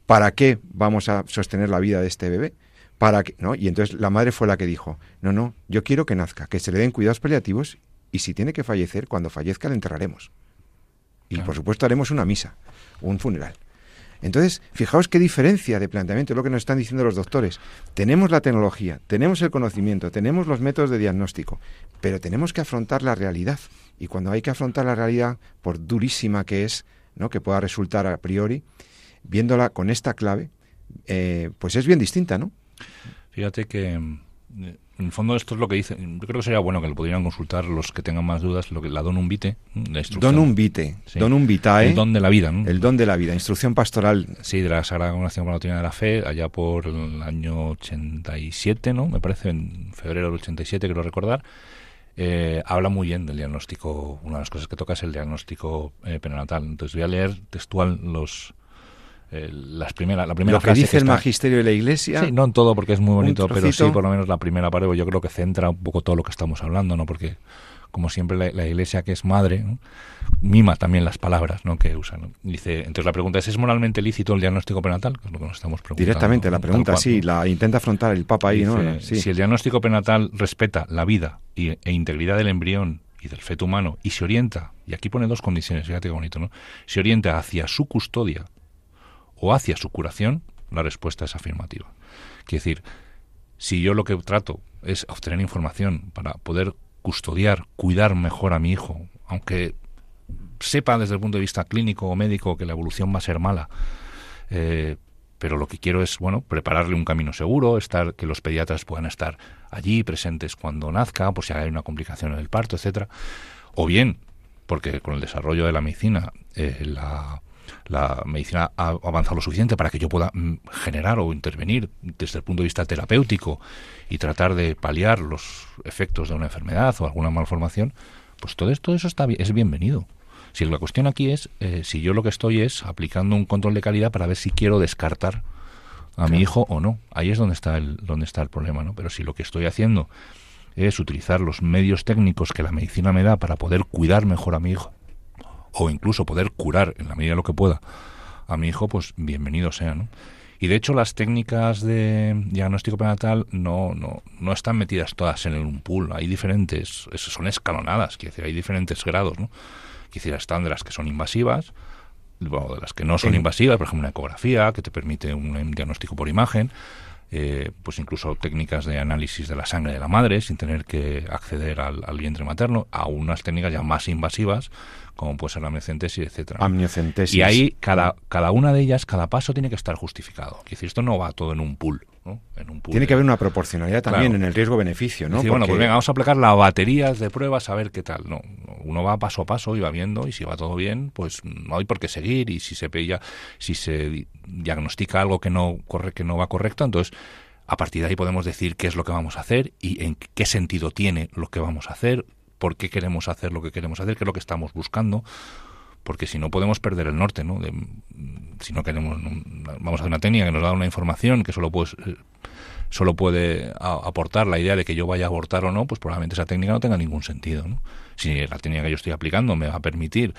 ¿Para qué vamos a sostener la vida de este bebé? Para que, ¿no? Y entonces la madre fue la que dijo, no, no, yo quiero que nazca, que se le den cuidados paliativos y si tiene que fallecer, cuando fallezca le enterraremos. Y por supuesto haremos una misa, un funeral. Entonces, fijaos qué diferencia de planteamiento es lo que nos están diciendo los doctores. Tenemos la tecnología, tenemos el conocimiento, tenemos los métodos de diagnóstico, pero tenemos que afrontar la realidad. Y cuando hay que afrontar la realidad, por durísima que es, ¿no? que pueda resultar a priori, viéndola con esta clave, eh, pues es bien distinta, ¿no? Fíjate que mm, en el fondo esto es lo que dice. Yo creo que sería bueno que lo pudieran consultar los que tengan más dudas, lo que la Donum Vitae, la instrucción. Donum Vitae, Donum Vitae. El don de la vida, ¿no? El don de la vida, instrucción pastoral. Sí, de la Sagrada Congregación para la Doctrina de la Fe, allá por el año 87, ¿no? Me parece, en febrero del 87, quiero recordar. Eh, habla muy bien del diagnóstico. Una de las cosas que toca es el diagnóstico eh, prenatal. Entonces voy a leer textual los las primeras, la primera lo que dice el magisterio de la Iglesia. Sí, no en todo porque es muy bonito, pero sí por lo menos la primera parte, pues yo creo que centra un poco todo lo que estamos hablando, ¿no? Porque como siempre la, Iglesia que es madre mima también las palabras ¿no? que usa. Dice, entonces la pregunta es, ¿es moralmente lícito el diagnóstico prenatal? es lo que nos estamos preguntando. Directamente, la pregunta sí, la intenta afrontar el Papa ahí, ¿no? Si el diagnóstico prenatal respeta la vida y, e integridad del embrión y del feto humano y se orienta, y aquí pone dos condiciones, fíjate qué bonito, ¿no? Se orienta hacia su custodia o hacia su curación, la respuesta es afirmativa. Quiere decir, si yo lo que trato es obtener información para poder custodiar, cuidar mejor a mi hijo, aunque sepa desde el punto de vista clínico o médico que la evolución va a ser mala, eh, pero lo que quiero es bueno prepararle un camino seguro, estar que los pediatras puedan estar allí presentes cuando nazca, por si hay una complicación en el parto, etcétera, o bien porque con el desarrollo de la medicina eh, la la medicina ha avanzado lo suficiente para que yo pueda mm, generar o intervenir desde el punto de vista terapéutico y tratar de paliar los efectos de una enfermedad o alguna malformación, pues todo esto eso está es bienvenido. Si la cuestión aquí es eh, si yo lo que estoy es aplicando un control de calidad para ver si quiero descartar a mi hijo o no. Ahí es donde está el donde está el problema, ¿no? Pero si lo que estoy haciendo es utilizar los medios técnicos que la medicina me da para poder cuidar mejor a mi hijo o incluso poder curar en la medida de lo que pueda a mi hijo, pues bienvenido sea, ¿no? Y de hecho las técnicas de diagnóstico prenatal no, no, no están metidas todas en un pool, hay diferentes, son escalonadas, quiere decir, hay diferentes grados, ¿no? Quiere decir, están de las que son invasivas, de las que no son invasivas, por ejemplo una ecografía que te permite un diagnóstico por imagen, eh, pues incluso técnicas de análisis de la sangre de la madre sin tener que acceder al, al vientre materno, a unas técnicas ya más invasivas como puede ser la amniocentesis, etcétera. Amniocentesis. Y ahí cada, cada una de ellas, cada paso tiene que estar justificado. Decir, esto no va todo en un pool. ¿No? En un tiene que haber una proporcionalidad también en el riesgo-beneficio, ¿no? Bueno, pues venga, vamos a aplicar las baterías de pruebas a ver qué tal. No, uno va paso a paso y va viendo y si va todo bien, pues no hay por qué seguir y si se pilla, si se diagnostica algo que no corre, que no va correcto, entonces a partir de ahí podemos decir qué es lo que vamos a hacer y en qué sentido tiene lo que vamos a hacer, por qué queremos hacer lo que queremos hacer, qué es lo que estamos buscando, porque si no podemos perder el norte, ¿no? De, si no queremos, vamos a hacer una técnica que nos da una información que solo puede, solo puede aportar la idea de que yo vaya a abortar o no, pues probablemente esa técnica no tenga ningún sentido, ¿no? Si la técnica que yo estoy aplicando me va a permitir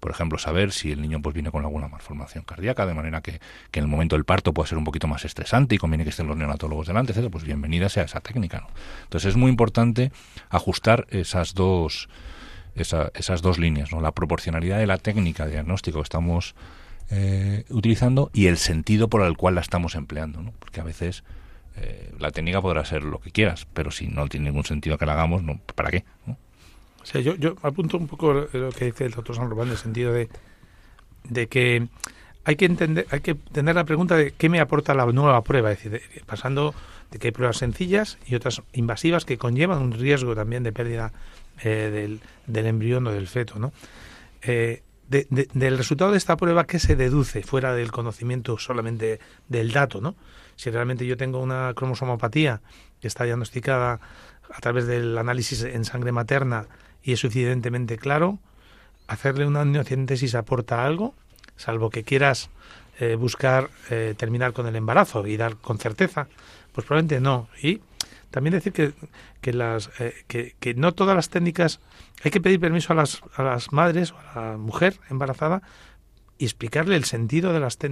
por ejemplo, saber si el niño pues viene con alguna malformación cardíaca, de manera que, que en el momento del parto pueda ser un poquito más estresante y conviene que estén los neonatólogos delante, etcétera, pues bienvenida sea esa técnica. ¿no? Entonces es muy importante ajustar esas dos, esas dos líneas, ¿no? la proporcionalidad de la técnica de diagnóstico que estamos eh, utilizando y el sentido por el cual la estamos empleando, ¿no? porque a veces eh, la técnica podrá ser lo que quieras, pero si no tiene ningún sentido que la hagamos, no, ¿para qué? O sea, yo, yo apunto un poco lo que dice el doctor San Román en el sentido de, de que hay que entender, hay que tener la pregunta de qué me aporta la nueva prueba, es decir, pasando de que hay pruebas sencillas y otras invasivas que conllevan un riesgo también de pérdida eh, del, del, embrión o del feto, ¿no? Eh, del resultado de esta prueba, ¿qué se deduce fuera del conocimiento solamente del dato, ¿no? Si realmente yo tengo una cromosomopatía que está diagnosticada a través del análisis en sangre materna y es suficientemente claro, hacerle una amniocentesis aporta algo, salvo que quieras eh, buscar terminar con el embarazo y dar con certeza, pues probablemente no. Y también decir que, que, las, eh, que, no todas las técnicas, hay que pedir permiso a las, a las madres o a la mujer embarazada y explicarle el sentido de, las de,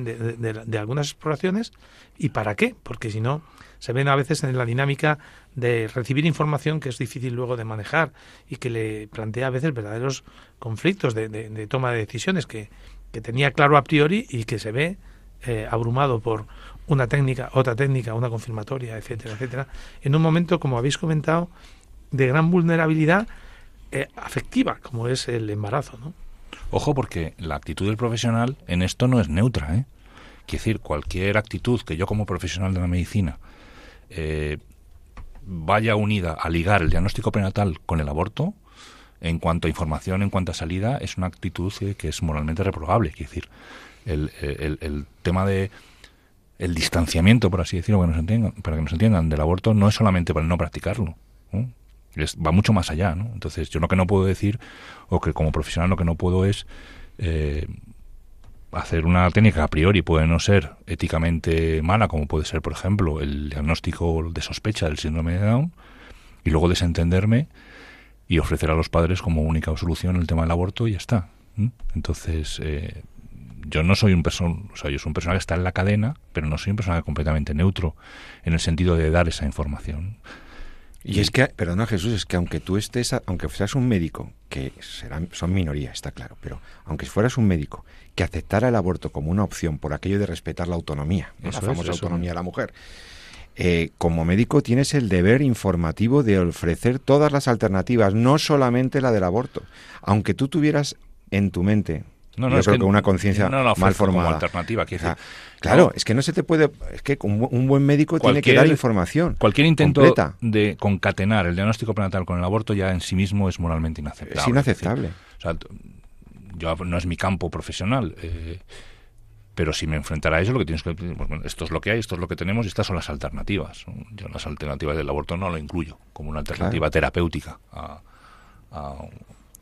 de, algunas exploraciones y para qué, porque si no, se ven a veces en la dinámica de recibir información que es difícil luego de manejar y que le plantea a veces verdaderos conflictos de, toma de decisiones que, que, tenía claro a priori y que se ve eh, abrumado por una técnica, otra técnica, una confirmatoria, etcétera, etcétera, en un momento, como habéis comentado, de gran vulnerabilidad eh, afectiva, como es el embarazo, ¿no? Ojo, porque la actitud del profesional en esto no es neutra, ¿eh? Quiere decir, cualquier actitud que yo como profesional de la medicina eh, vaya unida a ligar el diagnóstico prenatal con el aborto, en cuanto a información, en cuanto a salida, es una actitud que, es moralmente reprobable. Quiere decir, el, el, tema de el distanciamiento, por así decirlo, para que, nos entiendan, para que nos entiendan, del aborto no es solamente para no practicarlo. Es, va mucho más allá. ¿no? Entonces, yo lo que no puedo decir, o que como profesional lo que no puedo es eh, hacer una técnica a priori puede no ser éticamente mala, como puede ser, por ejemplo, el diagnóstico de sospecha del síndrome de Down, y luego desentenderme y ofrecer a los padres como única solución el tema del aborto y ya está. Entonces, eh, yo no soy un person, o sea, yo soy un personaje que está en la cadena, pero no soy un personaje completamente neutro en el sentido de dar esa información. Y es que, perdona Jesús, es que aunque tú estés, aunque seas un médico, que serán, son minoría, está claro, pero aunque fueras un médico que aceptara el aborto como una opción por aquello de respetar la autonomía, la famosa autonomía de la mujer, eh, como médico tienes el deber informativo de ofrecer todas las alternativas, no solamente la del aborto. Aunque tú tuvieras en tu mente no, no, yo creo que, una conciencia mal formada. alternativa, claro, es que no se te puede, es que un, buen médico tiene que dar información. Cualquier intento de concatenar el diagnóstico prenatal con el aborto ya en sí mismo es moralmente inaceptable. Es inaceptable. o sea, yo no es mi campo profesional. Eh, pero si me enfrentara a eso, lo que tienes que pues, bueno, esto es lo que hay, esto es lo que tenemos y estas son las alternativas. Yo las alternativas del aborto no lo incluyo como una alternativa terapéutica a,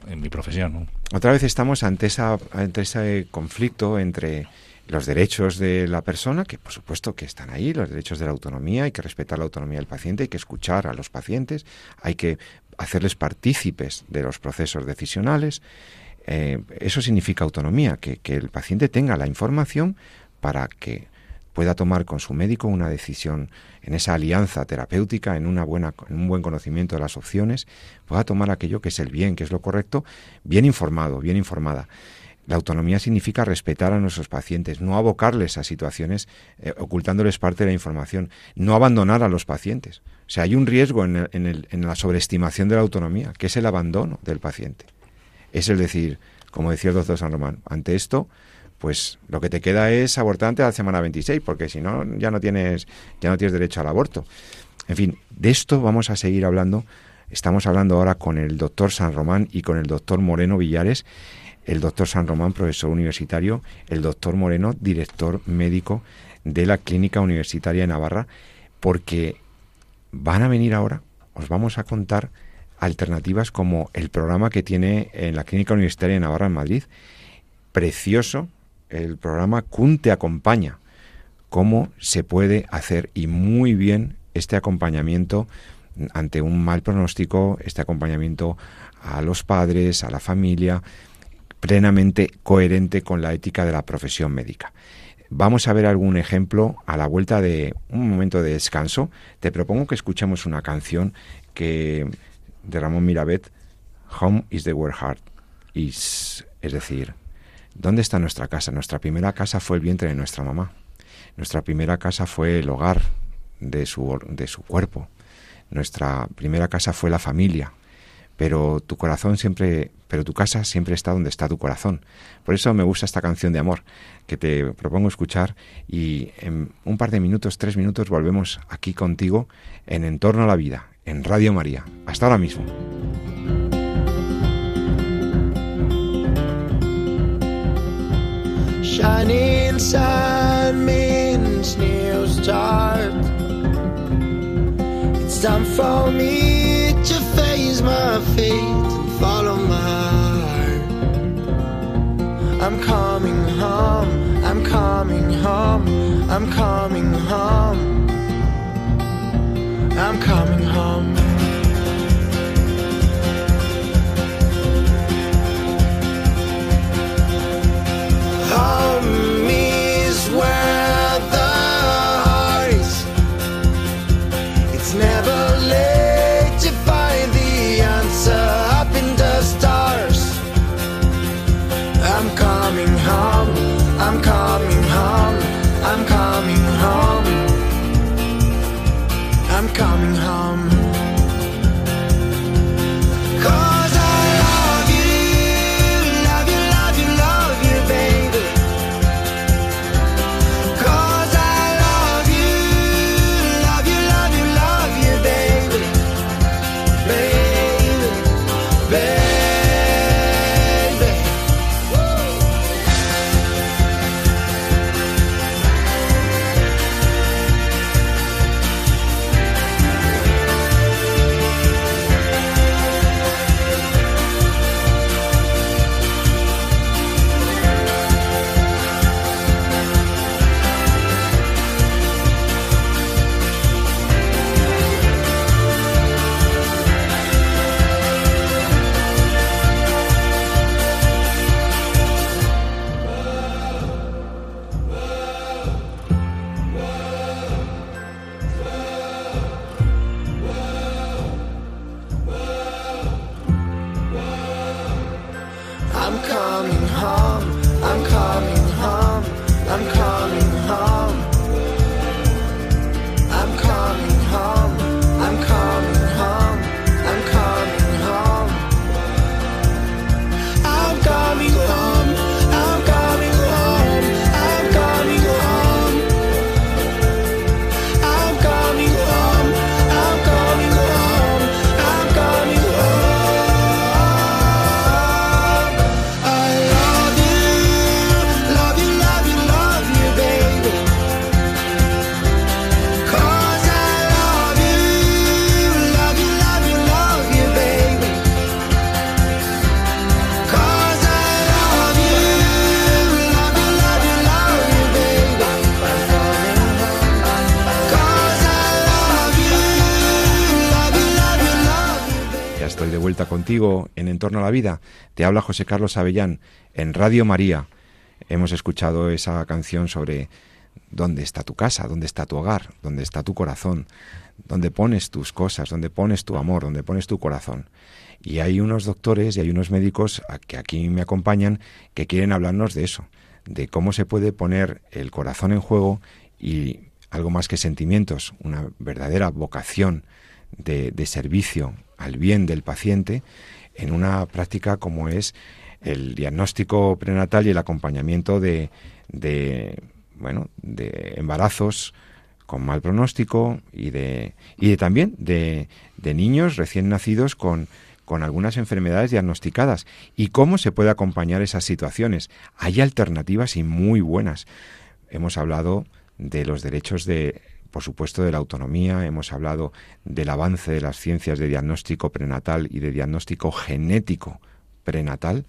en mi profesión. Otra vez estamos ante, esa, ante ese conflicto entre los derechos de la persona, que por supuesto que están ahí, los derechos de la autonomía, hay que respetar la autonomía del paciente, hay que escuchar a los pacientes, hay que hacerles partícipes de los procesos decisionales, eh, eso significa autonomía, que, el paciente tenga la información para que pueda tomar con su médico una decisión en esa alianza terapéutica, en, una buena, en un buen conocimiento de las opciones, pueda tomar aquello que es el bien, que es lo correcto, bien informado, bien informada. La autonomía significa respetar a nuestros pacientes, no abocarles a situaciones eh, ocultándoles parte de la información, no abandonar a los pacientes. O sea, hay un riesgo en, en la sobreestimación de la autonomía, que es el abandono del paciente. Es el decir, como decía el doctor San Román, ante esto, pues lo que te queda es abortar antes de la semana 26, porque si no, ya no tienes, ya no tienes derecho al aborto. En fin, de esto vamos a seguir hablando. Estamos hablando ahora con el doctor San Román y con el doctor Moreno Villares. El doctor San Román, profesor universitario, el doctor Moreno, director médico de la Clínica Universitaria de Navarra, porque van a venir ahora, os vamos a contar alternativas como el programa que tiene en la Clínica Universitaria de Navarra en Madrid. Precioso el programa CUN te acompaña. Cómo se puede hacer y muy bien este acompañamiento ante un mal pronóstico, este acompañamiento a los padres, a la familia, plenamente coherente con la ética de la profesión médica. Vamos a ver algún ejemplo a la vuelta de un momento de descanso. Te propongo que escuchemos una canción que de Ramón Mirabet, Home is the word heart is, es decir, ¿dónde está nuestra casa? Nuestra primera casa fue el vientre de nuestra mamá. Nuestra primera casa fue el hogar de su, de su cuerpo. Nuestra primera casa fue la familia, pero tu corazón siempre, pero tu casa siempre está donde está tu corazón. Por eso me gusta esta canción de amor que te propongo escuchar y en un par de minutos, tres minutos, volvemos aquí contigo en Entorno a la Vida, en Radio María. Hasta ahora mismo. Shining sun means new start. It's time for me to face my fate and follow my heart. I'm coming home, I'm coming home, I'm coming home. I'm coming home. Home en Entorno a la Vida. Te habla José Carlos Avellán en Radio María. Hemos escuchado esa canción sobre dónde está tu casa, dónde está tu hogar, dónde está tu corazón, dónde pones tus cosas, dónde pones tu amor, dónde pones tu corazón. Y hay unos doctores y hay unos médicos que aquí me acompañan que quieren hablarnos de eso, de cómo se puede poner el corazón en juego y algo más que sentimientos, una verdadera vocación de, de servicio al bien del paciente en una práctica como es el diagnóstico prenatal y el acompañamiento de, de bueno de embarazos con mal pronóstico y de y de también de, de niños recién nacidos con con algunas enfermedades diagnosticadas y cómo se puede acompañar esas situaciones. Hay alternativas y muy buenas. Hemos hablado de los derechos de, por supuesto, de la autonomía, hemos hablado del avance de las ciencias de diagnóstico prenatal y de diagnóstico genético prenatal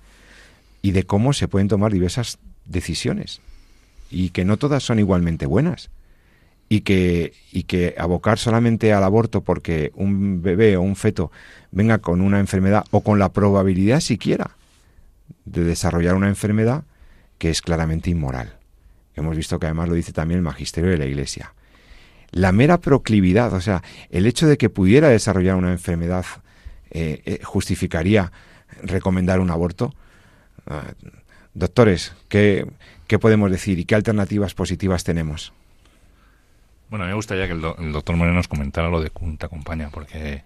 y de cómo se pueden tomar diversas decisiones y que no todas son igualmente buenas y que, y que abocar solamente al aborto porque un bebé o un feto venga con una enfermedad o con la probabilidad siquiera de desarrollar una enfermedad que es claramente inmoral. Hemos visto que además lo dice también el magisterio de la Iglesia. La mera proclividad, o sea, el hecho de que pudiera desarrollar una enfermedad eh, eh, justificaría recomendar un aborto. Ah, doctores, ¿qué, ¿qué podemos decir y qué alternativas positivas tenemos? Bueno, me gustaría que el, doctor Moreno nos comentara lo de Cunta Acompaña, porque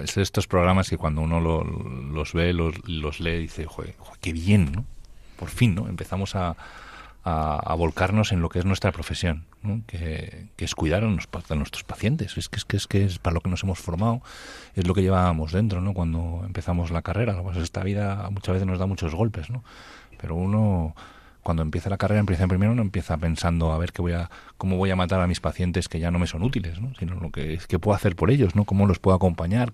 es de estos programas que cuando uno los ve, los, los lee, dice, joder, qué bien, ¿no? Por fin, ¿no? Empezamos a, a, volcarnos en lo que es nuestra profesión, que, es cuidar a, nuestros pacientes. Es que, es que es que es para lo que nos hemos formado, es lo que llevábamos dentro, ¿no? Cuando empezamos la carrera, pues esta vida muchas veces nos da muchos golpes, ¿no? Pero uno cuando empieza la carrera, empieza primero, no empieza pensando a ver qué voy a, cómo voy a matar a mis pacientes que ya no me son útiles, ¿no? sino lo que, qué puedo hacer por ellos, ¿no? cómo los puedo acompañar,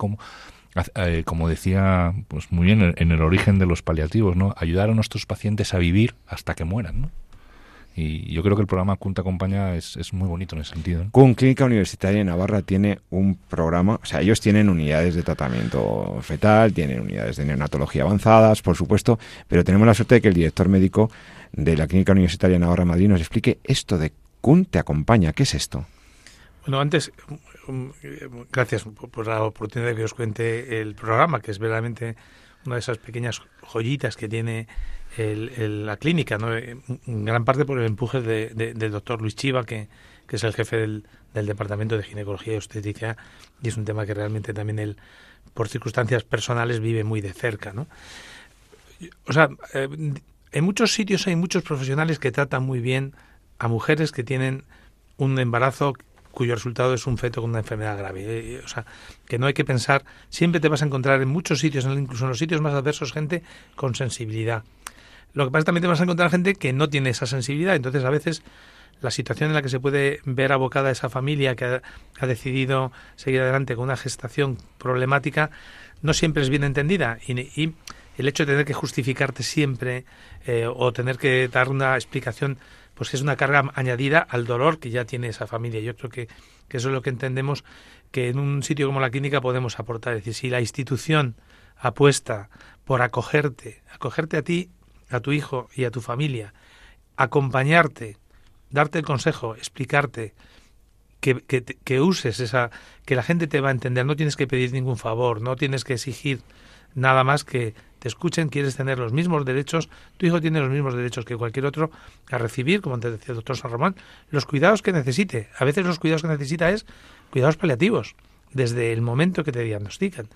eh, como decía pues muy bien en el origen de los paliativos, ¿no? ayudar a nuestros pacientes a vivir hasta que mueran. ¿no? Y yo creo que el programa CUN te acompaña es, es muy bonito en ese sentido. CUN, Clínica Universitaria de Navarra, tiene un programa, o sea, ellos tienen unidades de tratamiento fetal, tienen unidades de neonatología avanzadas, por supuesto, pero tenemos la suerte de que el director médico de la Clínica Universitaria de Navarra Madrid nos explique esto de CUN te acompaña. ¿Qué es esto? Bueno, antes, gracias por la oportunidad de que os cuente el programa, que es verdaderamente una de esas pequeñas joyitas que tiene la clínica, ¿no? en gran parte por el empuje del doctor Luis Chiva, que, es el jefe del, Departamento de Ginecología y Obstetricia, y es un tema que realmente también él, por circunstancias personales, vive muy de cerca. ¿no? O sea, eh, en muchos sitios hay muchos profesionales que tratan muy bien a mujeres que tienen un embarazo cuyo resultado es un feto con una enfermedad grave. Eh, o sea, que no hay que pensar, siempre te vas a encontrar en muchos sitios, incluso en los sitios más adversos, gente con sensibilidad. Lo que pasa es que también te vas a encontrar gente que no tiene esa sensibilidad. Entonces, a veces, la situación en la que se puede ver abocada esa familia que ha, decidido seguir adelante con una gestación problemática no siempre es bien entendida. Y, el hecho de tener que justificarte siempre eh, o tener que dar una explicación, pues es una carga añadida al dolor que ya tiene esa familia. Yo creo que, que eso es lo que entendemos que en un sitio como la clínica podemos aportar. Es decir, si la institución apuesta por acogerte, acogerte a ti a tu hijo y a tu familia, acompañarte, darte el consejo, explicarte, que, que, uses esa, que la gente te va a entender, no tienes que pedir ningún favor, no tienes que exigir nada más que escuchen, quieres tener los mismos derechos, tu hijo tiene los mismos derechos que cualquier otro a recibir, como te decía el doctor San Román, los cuidados que necesite. A veces los cuidados que necesita es cuidados paliativos, desde el momento que te diagnostican.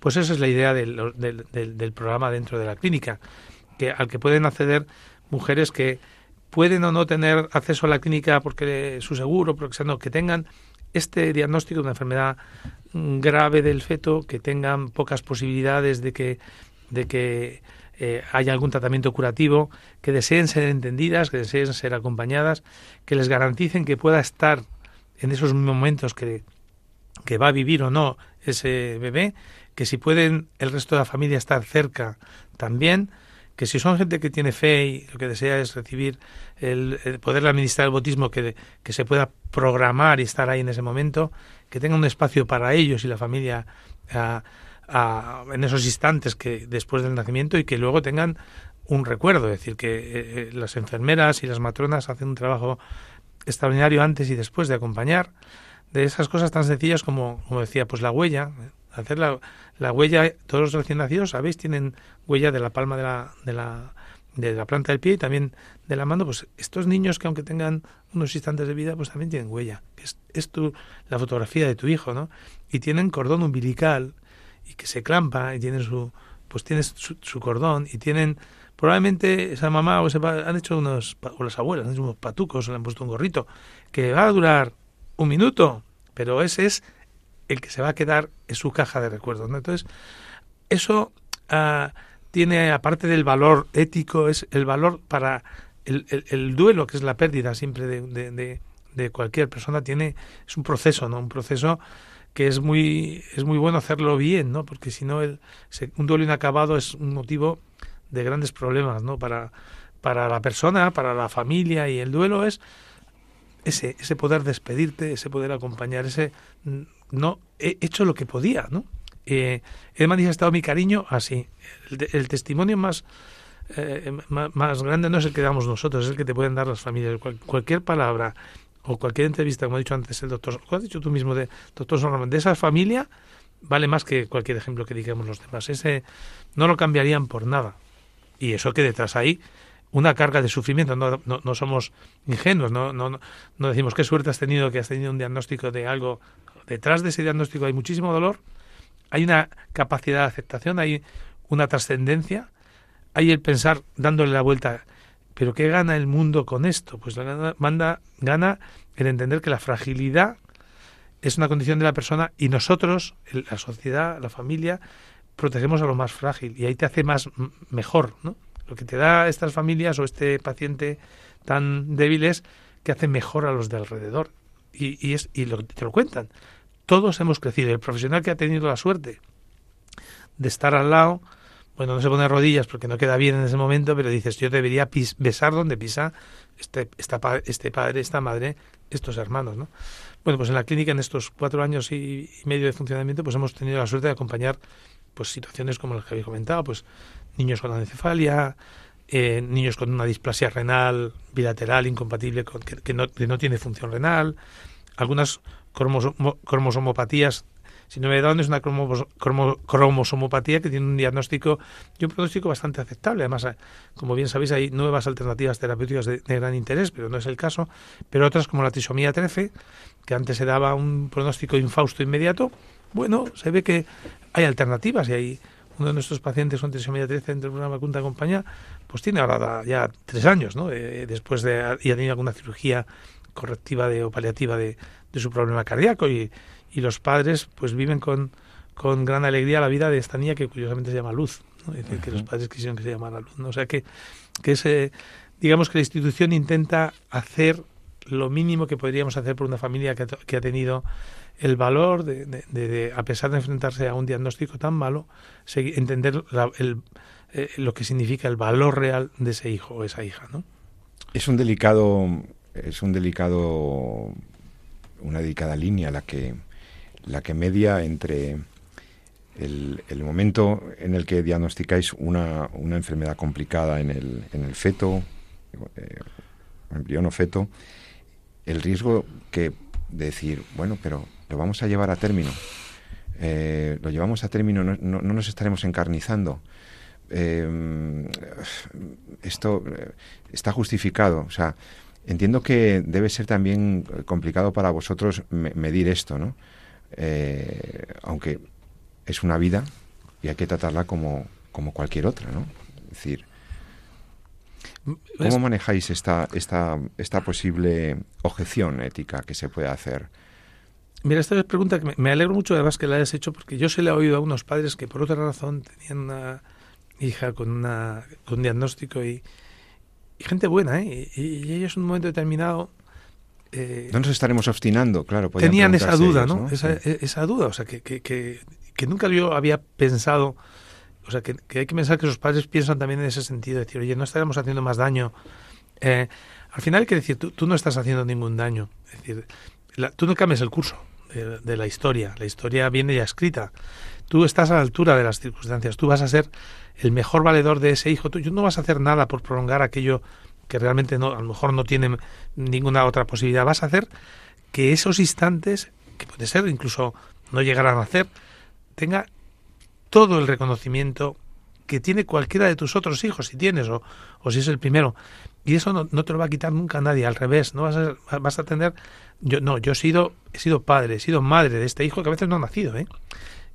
Pues esa es la idea del, del, programa dentro de la clínica que, al que pueden acceder mujeres que pueden o no tener acceso a la clínica porque su seguro, porque no, que tengan este diagnóstico de una enfermedad grave del feto, que tengan pocas posibilidades de que, de que eh, haya algún tratamiento curativo, que deseen ser entendidas, que deseen ser acompañadas, que les garanticen que pueda estar en esos momentos que, que va a vivir o no ese bebé, que si pueden el resto de la familia estar cerca también, que si son gente que tiene fe y lo que desea es recibir el, poder administrar el bautismo, que, que, se pueda programar y estar ahí en ese momento, que tenga un espacio para ellos y la familia en esos instantes que después del nacimiento y que luego tengan un recuerdo, es decir, que eh, eh, las enfermeras y las matronas hacen un trabajo extraordinario antes y después de acompañar de esas cosas tan sencillas como, como decía, pues la huella, hacer la, la huella, todos los recién nacidos, ¿sabéis? Tienen huella de la palma de la, de la, de la planta del pie y también de la mano, pues estos niños que aunque tengan unos instantes de vida, pues también tienen huella. Es, es tu, la fotografía de tu hijo, ¿no? Y tienen cordón umbilical y que se clampa y tienen su, pues tienes su, cordón y tienen probablemente esa mamá o ese han hecho unos, o las abuelas han hecho unos patucos, o le han puesto un gorrito, que va a durar un minuto, pero ese es el que se va a quedar en su caja de recuerdos. ¿no? Entonces, eso ah, tiene, aparte del valor ético, es el valor para el, el, duelo, que es la pérdida siempre de, de, de, cualquier persona, tiene, es un proceso, ¿no? Un proceso que es muy, es muy bueno hacerlo bien, ¿no? Porque si no, el, un duelo inacabado es un motivo de grandes problemas, ¿no? Para, para la persona, para la familia, y el duelo es ese, ese poder despedirte, ese poder acompañar, ese no he hecho lo que podía, ¿no? Eh, he manifestado mi cariño así. El, testimonio más, eh, más, grande no es el que damos nosotros, es el que te pueden dar las familias. cualquier palabra o cualquier entrevista, como ha dicho antes el doctor, como has dicho tú mismo, de doctor Son de esa familia, vale más que cualquier ejemplo que digamos los demás. Ese no lo cambiarían por nada. Y eso que detrás hay una carga de sufrimiento. No, no, no somos ingenuos, no, no, no decimos qué suerte has tenido que has tenido un diagnóstico de algo. Detrás de ese diagnóstico hay muchísimo dolor, hay una capacidad de aceptación, hay una trascendencia, hay el pensar dándole la vuelta. Pero ¿qué gana el mundo con esto? Pues gana, manda, gana el entender que la fragilidad es una condición de la persona y nosotros, la sociedad, la familia, protegemos a lo más frágil y ahí te hace más mejor, ¿no? Lo que te da estas familias o este paciente tan débil es que hace mejor a los de alrededor y, y es y lo, te lo cuentan. Todos hemos crecido. El profesional que ha tenido la suerte de estar al lado, bueno, no se pone rodillas porque no queda bien en ese momento, pero dices, yo debería besar donde pisa este, esta, este padre, esta madre, estos hermanos, ¿no? Bueno, pues en la clínica, en estos cuatro años y, y medio de funcionamiento, pues hemos tenido la suerte de acompañar pues situaciones como las que habéis comentado, pues niños con anencefalia, eh, niños con una displasia renal bilateral incompatible con que, no, tiene función renal, algunas cromosomopatías síndrome de Down es una cromosomopatía que tiene un diagnóstico y un pronóstico bastante aceptable. Además, como bien sabéis, hay nuevas alternativas terapéuticas de, de, gran interés, pero no es el caso. Pero otras, como la trisomía 13, que antes se daba un pronóstico infausto inmediato, bueno, se ve que hay alternativas y hay uno de nuestros pacientes con trisomía 13 dentro de una vacuna compañía, pues tiene ahora ya tres años, ¿no? Eh, después de y ha tenido alguna cirugía correctiva de, o paliativa de, de su problema cardíaco y, y, los padres pues viven con, con gran alegría la vida de esta niña que curiosamente se llama Luz, ¿no? Es decir, que los padres quisieron que se llamara Luz, ¿no? O sea que, que ese, digamos que la institución intenta hacer lo mínimo que podríamos hacer por una familia que, que ha tenido el valor de, de, de, a pesar de enfrentarse a un diagnóstico tan malo, entender la, el, eh, lo que significa el valor real de ese hijo o esa hija, ¿no? Es un delicado, es un delicado, una delicada línea la que, la que media entre el, momento en el que diagnosticáis una, una enfermedad complicada en el, en el feto, eh, embrión o feto, el riesgo que de decir, bueno, pero lo vamos a llevar a término. Eh, lo llevamos a término, no, no, no nos estaremos encarnizando. Eh, esto eh, está justificado. O sea, entiendo que debe ser también complicado para vosotros me medir esto, ¿no? Eh, aunque es una vida y hay que tratarla como, como cualquier otra, ¿no? Es decir, ¿cómo manejáis esta, esta, esta posible objeción ética que se puede hacer? Mira, esta es pregunta que me, alegro mucho además que la hayas hecho porque yo se le he oído a unos padres que por otra razón tenían una hija con, una, con un diagnóstico y, y gente buena, ¿eh? Y, y, ellos en un momento determinado... Eh, no nos estaremos obstinando, claro. Tenían esa duda, ellos, ¿no? ¿no? Esa, sí. esa, duda, o sea, que, que, que, que, nunca yo había pensado... O sea, que, hay que pensar que sus padres piensan también en ese sentido, decir, oye, no estaremos haciendo más daño. Eh, al final hay que decir, tú, tú, no estás haciendo ningún daño. Es decir, la, tú no cambias el curso de, de, la historia. La historia viene ya escrita. Tú estás a la altura de las circunstancias. Tú vas a ser el mejor valedor de ese hijo. Tú no vas a hacer nada por prolongar aquello que realmente no, a lo mejor no tiene ninguna otra posibilidad. Vas a hacer que esos instantes, que puede ser incluso no llegar a nacer, tenga todo el reconocimiento que tiene cualquiera de tus otros hijos, si tienes, o, o si es el primero. Y eso no, no, te lo va a quitar nunca nadie, al revés, no vas a, vas a tener, yo no, yo he sido, he sido padre, he sido madre de este hijo que a veces no ha nacido, ¿eh?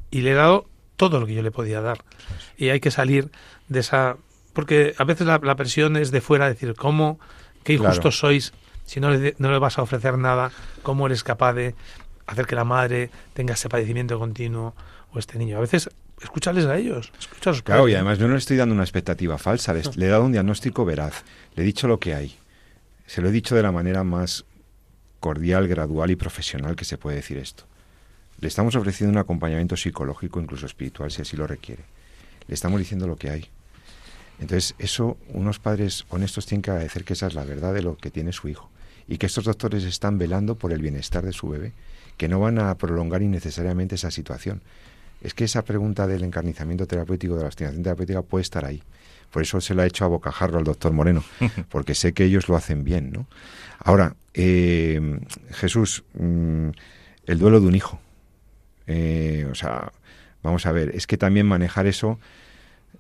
y le he dado todo lo que yo le podía dar. Y hay que salir de esa... Porque a veces la, la presión es de fuera, decir, ¿cómo? ¿Qué injustos claro. sois? Si no le, no le vas a ofrecer nada, ¿cómo eres capaz de hacer que la madre tenga ese padecimiento continuo o este niño? A veces escúchales a ellos. Escúchalos claro, y además yo no le estoy dando una expectativa falsa, les, no. le he dado un diagnóstico veraz, le he dicho lo que hay. Se lo he dicho de la manera más cordial, gradual y profesional que se puede decir esto. Le estamos ofreciendo un acompañamiento psicológico, incluso espiritual, si así lo requiere. Le estamos diciendo lo que hay. Entonces, eso, unos padres honestos tienen que agradecer que esa es la verdad de lo que tiene su hijo. Y que estos doctores están velando por el bienestar de su bebé, que no van a prolongar innecesariamente esa situación. Es que esa pregunta del encarnizamiento terapéutico, de la obstinación terapéutica, puede estar ahí. Por eso se la he hecho a bocajarro al doctor Moreno, porque sé que ellos lo hacen bien, ¿no? Ahora, eh, Jesús, mmm, el duelo de un hijo. Eh, o sea, vamos a ver, es que también manejar eso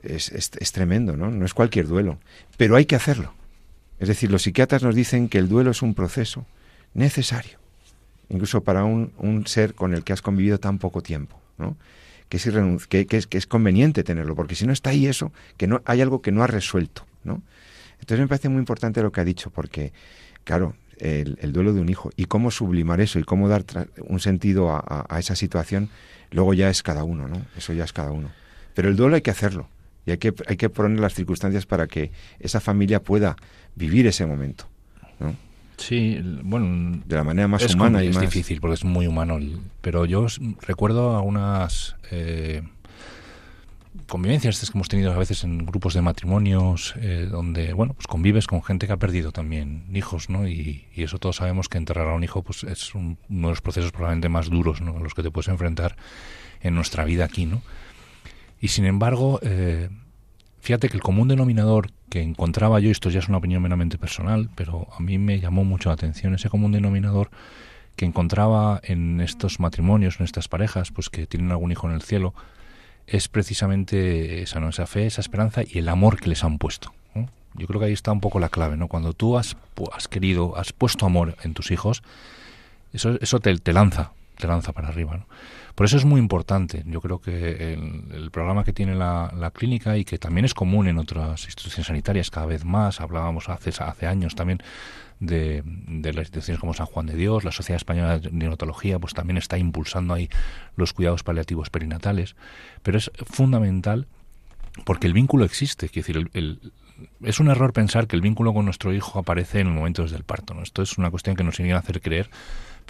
es, es, tremendo, ¿no? No es cualquier duelo, pero hay que hacerlo. Es decir, los psiquiatras nos dicen que el duelo es un proceso necesario, incluso para un, un ser con el que has convivido tan poco tiempo, ¿no? Que es, que, que, es, que es conveniente tenerlo, porque si no está ahí eso, que no hay algo que no ha resuelto, ¿no? Entonces me parece muy importante lo que ha dicho, porque, claro, el, duelo de un hijo y cómo sublimar eso y cómo dar un sentido a, a, esa situación, luego ya es cada uno, ¿no? Eso ya es cada uno. Pero el duelo hay que hacerlo y hay que, hay que poner las circunstancias para que esa familia pueda vivir ese momento. ¿no? Sí, bueno, de la manera más humana y es más... difícil porque es muy humano. Pero yo recuerdo algunas eh, convivencias que hemos tenido a veces en grupos de matrimonios eh, donde, bueno, pues convives con gente que ha perdido también hijos, ¿no? Y, eso todos sabemos que enterrar a un hijo pues es uno de los procesos probablemente más duros, ¿no? A los que te puedes enfrentar en nuestra vida aquí, ¿no? Y sin embargo, eh, fíjate que el común denominador que encontraba yo, esto ya es una opinión meramente personal, pero a mí me llamó mucho la atención, ese común denominador que encontraba en estos matrimonios, en estas parejas, pues que tienen algún hijo en el cielo, es precisamente esa, ¿no? esa fe, esa esperanza y el amor que les han puesto. Yo creo que ahí está un poco la clave, ¿no? Cuando tú has, has querido, has puesto amor en tus hijos, eso, eso te, te lanza, te lanza para arriba, ¿no? Por eso es muy importante. Yo creo que el, programa que tiene la, clínica y que también es común en otras instituciones sanitarias cada vez más, hablábamos hace, hace años también de, las instituciones como San Juan de Dios, la Sociedad Española de Neonatología, pues también está impulsando ahí los cuidados paliativos perinatales. Pero es fundamental porque el vínculo existe. Es decir, es un error pensar que el vínculo con nuestro hijo aparece en el momento desde el parto. ¿no? Esto es una cuestión que nos a hacer creer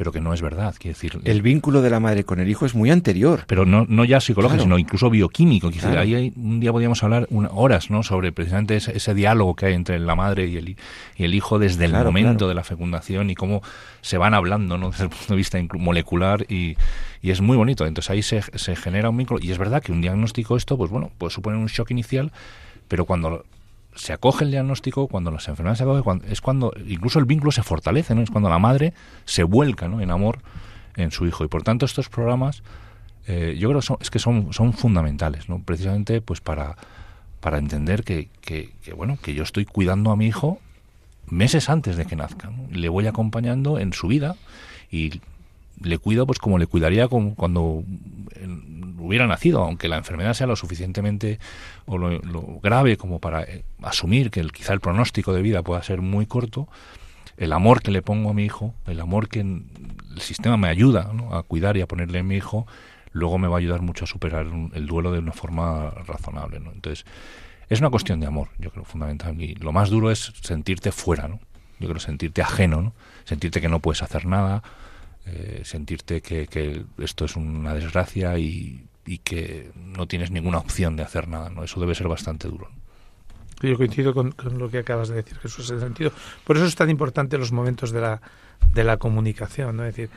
pero que no es verdad. Quiere decir, el vínculo de la madre con el hijo es muy anterior. Pero no, no ya psicológico, sino incluso bioquímico. ahí un día podríamos hablar horas ¿no? sobre precisamente ese, diálogo que hay entre la madre y el, y el hijo desde el momento de la fecundación y cómo se van hablando ¿no? desde el punto de vista molecular y, y es muy bonito. Entonces ahí se, se genera un vínculo. Y es verdad que un diagnóstico esto, pues bueno, puede suponer un shock inicial, pero cuando se acoge el diagnóstico, cuando las enfermedades se acogen, es cuando incluso el vínculo se fortalece, ¿no? Es cuando la madre se vuelca ¿no? en amor en su hijo. Y por tanto estos programas eh, yo creo que son, es que son, son fundamentales, ¿no? Precisamente pues para, para entender que, que, bueno, que yo estoy cuidando a mi hijo meses antes de que nazca. Le voy acompañando en su vida y le cuido pues como le cuidaría cuando hubiera nacido, aunque la enfermedad sea lo suficientemente o lo, grave como para eh, asumir que el, quizá el pronóstico de vida pueda ser muy corto, el amor que le pongo a mi hijo, el amor que el sistema me ayuda a cuidar y a ponerle a mi hijo, luego me va a ayudar mucho a superar el duelo de una forma razonable. ¿no? Entonces, es una cuestión de amor, yo creo, fundamental. Y lo más duro es sentirte fuera, ¿no? Yo creo sentirte ajeno, ¿no? Sentirte que no puedes hacer nada, eh, sentirte que, esto es una desgracia y, y, que no tienes ninguna opción de hacer nada. ¿no? Eso debe ser bastante duro. Yo coincido con, lo que acabas de decir, Jesús, en ese sentido. Por eso es tan importante los momentos de la, de la comunicación, ¿no? Es decir,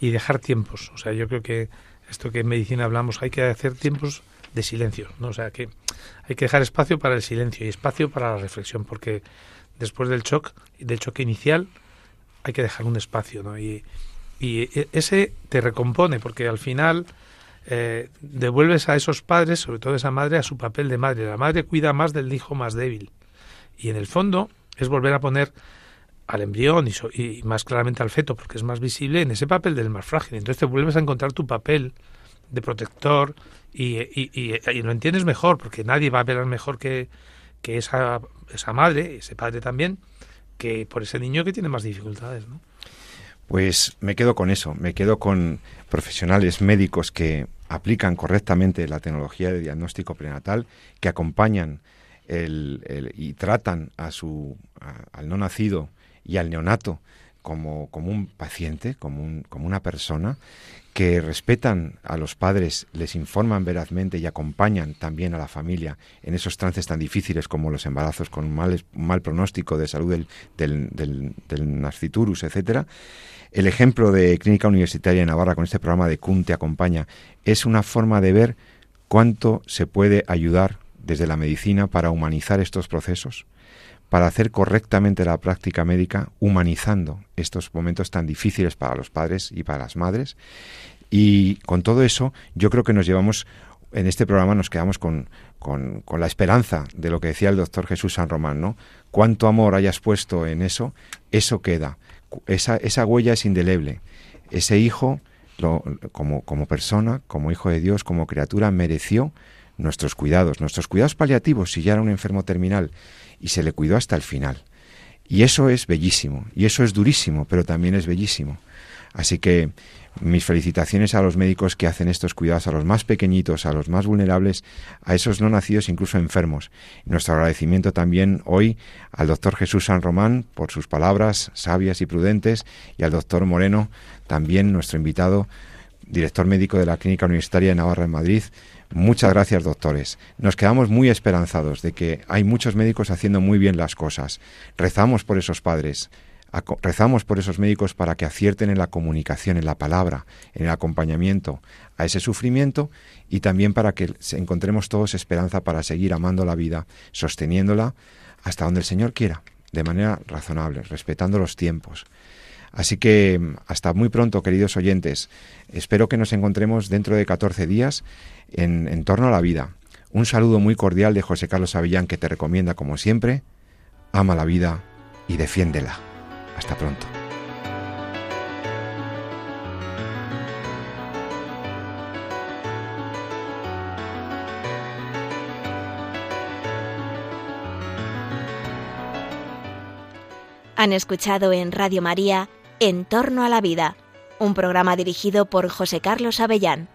y dejar tiempos. O sea, yo creo que esto que en medicina hablamos, hay que hacer tiempos de silencio, ¿no? O sea, que hay que dejar espacio para el silencio y espacio para la reflexión, porque después del shock, del choque inicial, hay que dejar un espacio, ¿no? Y, y e, ese te recompone porque al final eh, devuelves a esos padres, sobre todo a esa madre, a su papel de madre. La madre cuida más del hijo más débil. Y en el fondo es volver a poner al embrión y, más claramente al feto, porque es más visible, en ese papel del más frágil. Entonces te vuelves a encontrar tu papel de protector y, y lo entiendes mejor, porque nadie va a ver mejor que, que esa, esa madre, ese padre también, que por ese niño que tiene más dificultades. ¿no? Pues me quedo con eso, me quedo con profesionales médicos que aplican correctamente la tecnología de diagnóstico prenatal, que acompañan el, y tratan a su, al no nacido y al neonato como, como un paciente, como, un, como una persona, que respetan a los padres, les informan verazmente y acompañan también a la familia en esos trances tan difíciles como los embarazos con un mal, mal pronóstico de salud del, del, del, del nasciturus, etcétera, el ejemplo de Clínica Universitaria de Navarra con este programa de CUN te acompaña es una forma de ver cuánto se puede ayudar desde la medicina para humanizar estos procesos, para hacer correctamente la práctica médica, humanizando estos momentos tan difíciles para los padres y para las madres. Y con todo eso, yo creo que nos llevamos, en este programa nos quedamos con, con, la esperanza de lo que decía el doctor Jesús San Román, ¿no? Cuánto amor hayas puesto en eso, eso queda. Esa, esa huella es indeleble. Ese hijo, como, como persona, como hijo de Dios, como criatura, mereció nuestros cuidados, nuestros cuidados paliativos si ya era un enfermo terminal, y se le cuidó hasta el final. Y eso es bellísimo, y eso es durísimo, pero también es bellísimo. Así que mis felicitaciones a los médicos que hacen estos cuidados, a los más pequeñitos, a los más vulnerables, a esos no nacidos, incluso enfermos. Nuestro agradecimiento también hoy al doctor Jesús San Román por sus palabras sabias y prudentes y al doctor Moreno, también nuestro invitado, director médico de la Clínica Universitaria de Navarra en Madrid. Muchas gracias, doctores. Nos quedamos muy esperanzados de que hay muchos médicos haciendo muy bien las cosas. Rezamos por esos padres rezamos por esos médicos para que acierten en la comunicación, en la palabra, en el acompañamiento a ese sufrimiento y también para que encontremos todos esperanza para seguir amando la vida, sosteniéndola hasta donde el Señor quiera, de manera razonable, respetando los tiempos. Así que hasta muy pronto, queridos oyentes. Espero que nos encontremos dentro de 14 días en, torno a la vida. Un saludo muy cordial de José Carlos Avillán que te recomienda, como siempre, ama la vida y defiéndela. Hasta pronto. Han escuchado en Radio María En torno a la vida, un programa dirigido por José Carlos Avellán.